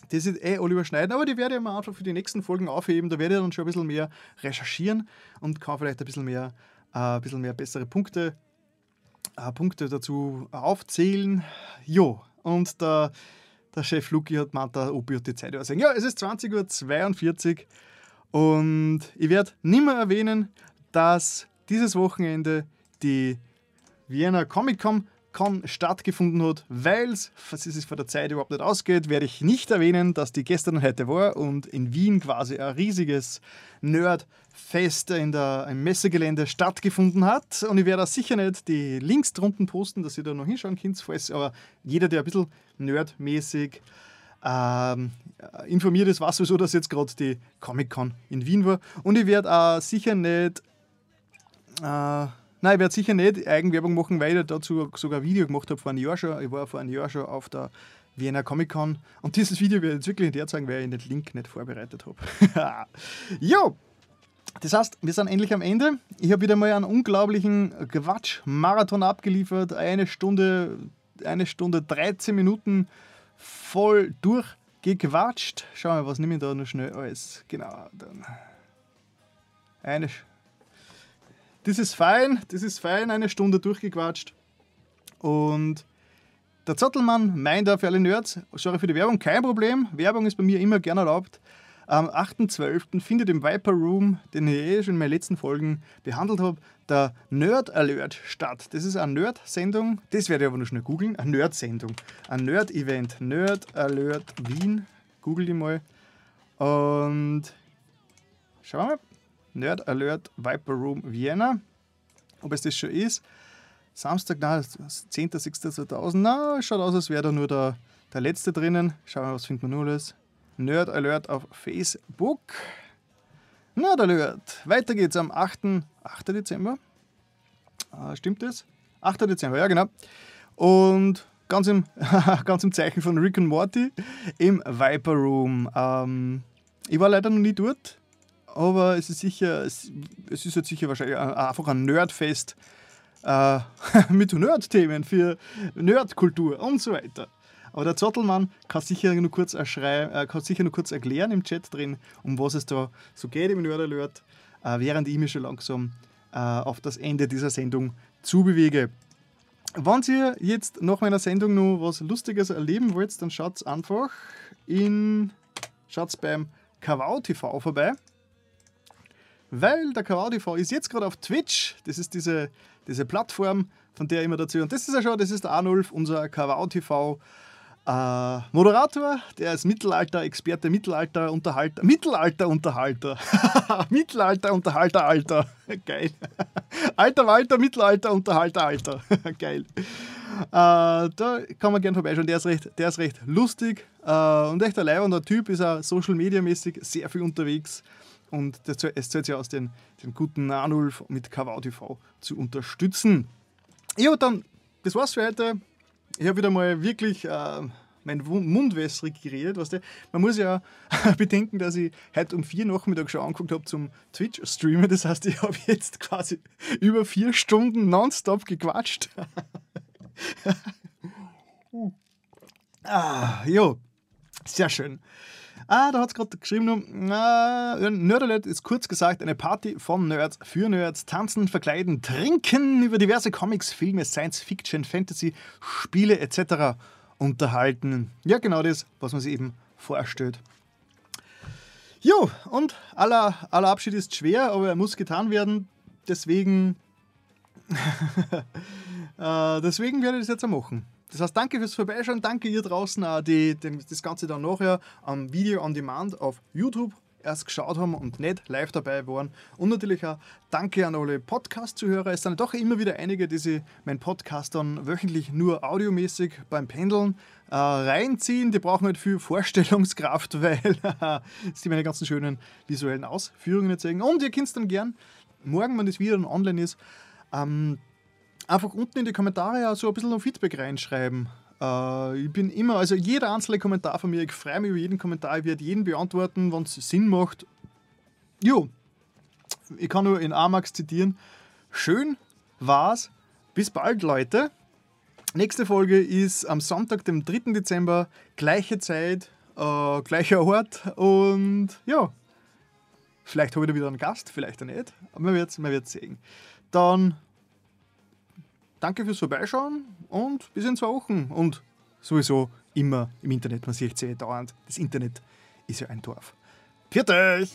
das ist eh alle überschneiden, aber die werde ich mir einfach für die nächsten Folgen aufheben. Da werde ich dann schon ein bisschen mehr recherchieren und kann vielleicht ein bisschen mehr, äh, ein bisschen mehr bessere Punkte, äh, Punkte dazu aufzählen. Jo, und der, der Chef Luki hat gemeint, der Opi die Zeit übersehen. Ja, es ist 20.42 Uhr und ich werde nimmer erwähnen, dass dieses Wochenende die Vienna Comic Con stattgefunden hat, weil es, es von der Zeit überhaupt nicht ausgeht, werde ich nicht erwähnen, dass die gestern und heute war und in Wien quasi ein riesiges Nerdfest in der, im Messegelände stattgefunden hat. Und ich werde auch sicher nicht die Links drunten posten, dass ihr da noch hinschauen könnt, falls aber jeder, der ein bisschen nerdmäßig ähm, informiert ist, weiß sowieso, dass jetzt gerade die Comic-Con in Wien war. Und ich werde auch sicher nicht. Äh, Nein, ich werde sicher nicht Eigenwerbung machen, weil ich dazu sogar ein Video gemacht habe vor einem Jahr schon. Ich war vor einem Jahr schon auf der Vienna Comic Con und dieses Video werde ich jetzt wirklich nicht zeigen, weil ich den Link nicht vorbereitet habe. [LAUGHS] jo! Das heißt, wir sind endlich am Ende. Ich habe wieder mal einen unglaublichen Quatsch-Marathon abgeliefert. Eine Stunde, eine Stunde 13 Minuten voll durchgequatscht. Schauen wir, was nehme ich da noch schnell alles. Genau, dann. Eine das ist fein, das ist fein, eine Stunde durchgequatscht. Und der Zottelmann meint auch für alle Nerds, sorry für die Werbung, kein Problem. Werbung ist bei mir immer gerne erlaubt. Am 8.12. findet im Viper Room, den ich eh schon in meinen letzten Folgen behandelt habe, der Nerd Alert statt. Das ist eine Nerd-Sendung, das werde ich aber nur schnell googeln, eine Nerd-Sendung. Ein Nerd-Event, Nerd Alert Wien, google die mal. Und schauen wir mal, Nerd Alert Viper Room Vienna. Ob es das schon ist. Samstag, na, 10.06.2000, na, schaut aus, als wäre da nur der der letzte drinnen. Schauen wir, was finden wir nur alles. Nerd Alert auf Facebook. Nerd Alert. Weiter geht's am 8. 8. Dezember. Äh, stimmt das? 8. Dezember, ja genau. Und ganz im, [LAUGHS] ganz im Zeichen von Rick und Morty im Viper Room. Ähm, ich war leider noch nie dort, aber es ist sicher, es, ist jetzt sicher wahrscheinlich einfach ein Nerdfest äh, [LAUGHS] mit Nerd-Themen für Nerdkultur und so weiter. Aber der Zottelmann kann sicher nur kurz, äh, kann sicher nur kurz erklären im Chat drin, um was es da so geht im Nerd Alert, äh, während ich mich schon langsam äh, auf das Ende dieser Sendung zubewege. Wenn ihr jetzt nach meiner Sendung noch was Lustiges erleben wollt, dann schaut einfach in schaut's beim Kawau TV vorbei. Weil der Kawau TV ist jetzt gerade auf Twitch. Das ist diese, diese Plattform, von der ich immer dazu. Und das ist ja schon, das ist der Arnulf, unser Kawau TV äh, Moderator, der ist Mittelalter-Experte, Mittelalter-Unterhalter, Mittelalter-Unterhalter, [LAUGHS] Mittelalter-Unterhalter, Alter, [LAUGHS] geil. Alter Walter, Mittelalter-Unterhalter, Alter, [LAUGHS] geil. Äh, da kann man gerne vorbeischauen, der ist recht, der ist recht lustig äh, und echt ein leibender Typ, ist auch social-media-mäßig sehr viel unterwegs und das, es zählt sich aus, den, den guten Anulf mit KV TV zu unterstützen. Ja, dann, das war's für heute ich habe wieder mal wirklich äh, mein Mund wässrig geredet. Weißt du? Man muss ja [LAUGHS] bedenken, dass ich heute um vier Nachmittag schon angeguckt habe zum Twitch-Streamen. Das heißt, ich habe jetzt [LAUGHS] quasi über vier Stunden nonstop gequatscht. [LAUGHS] ah, jo, sehr schön. Ah, da hat es gerade geschrieben, äh, Nerdalert ist kurz gesagt eine Party von Nerds für Nerds. Tanzen, verkleiden, trinken, über diverse Comics, Filme, Science Fiction, Fantasy, Spiele etc. unterhalten. Ja, genau das, was man sich eben vorstellt. Jo, und aller, aller Abschied ist schwer, aber er muss getan werden. Deswegen, [LAUGHS] äh, deswegen werde ich das jetzt auch machen. Das heißt, danke fürs Vorbeischauen, danke ihr draußen, die, die das Ganze dann nachher am Video on Demand auf YouTube erst geschaut haben und nicht live dabei waren. Und natürlich auch danke an alle Podcast-Zuhörer. Es sind doch immer wieder einige, die sich meinen Podcast dann wöchentlich nur audiomäßig beim Pendeln äh, reinziehen. Die brauchen halt viel Vorstellungskraft, [LAUGHS] weil [LAUGHS] sie meine ganzen schönen visuellen Ausführungen sehen. Und ihr könnt es dann gern, morgen, wenn das Video dann online ist, ähm, einfach unten in die Kommentare so ein bisschen noch Feedback reinschreiben. Äh, ich bin immer, also jeder einzelne Kommentar von mir, ich freue mich über jeden Kommentar, ich werde jeden beantworten, wenn es Sinn macht. Jo, ich kann nur in Amax zitieren. Schön war's. Bis bald, Leute. Nächste Folge ist am Sonntag, dem 3. Dezember, gleiche Zeit, äh, gleicher Ort und ja, vielleicht habe ich da wieder einen Gast, vielleicht auch nicht, aber man wird es man sehen. Dann danke fürs Vorbeischauen und bis in zwei Wochen. Und sowieso immer im Internet, man sieht es ja dauernd, das Internet ist ja ein Dorf. Viert euch!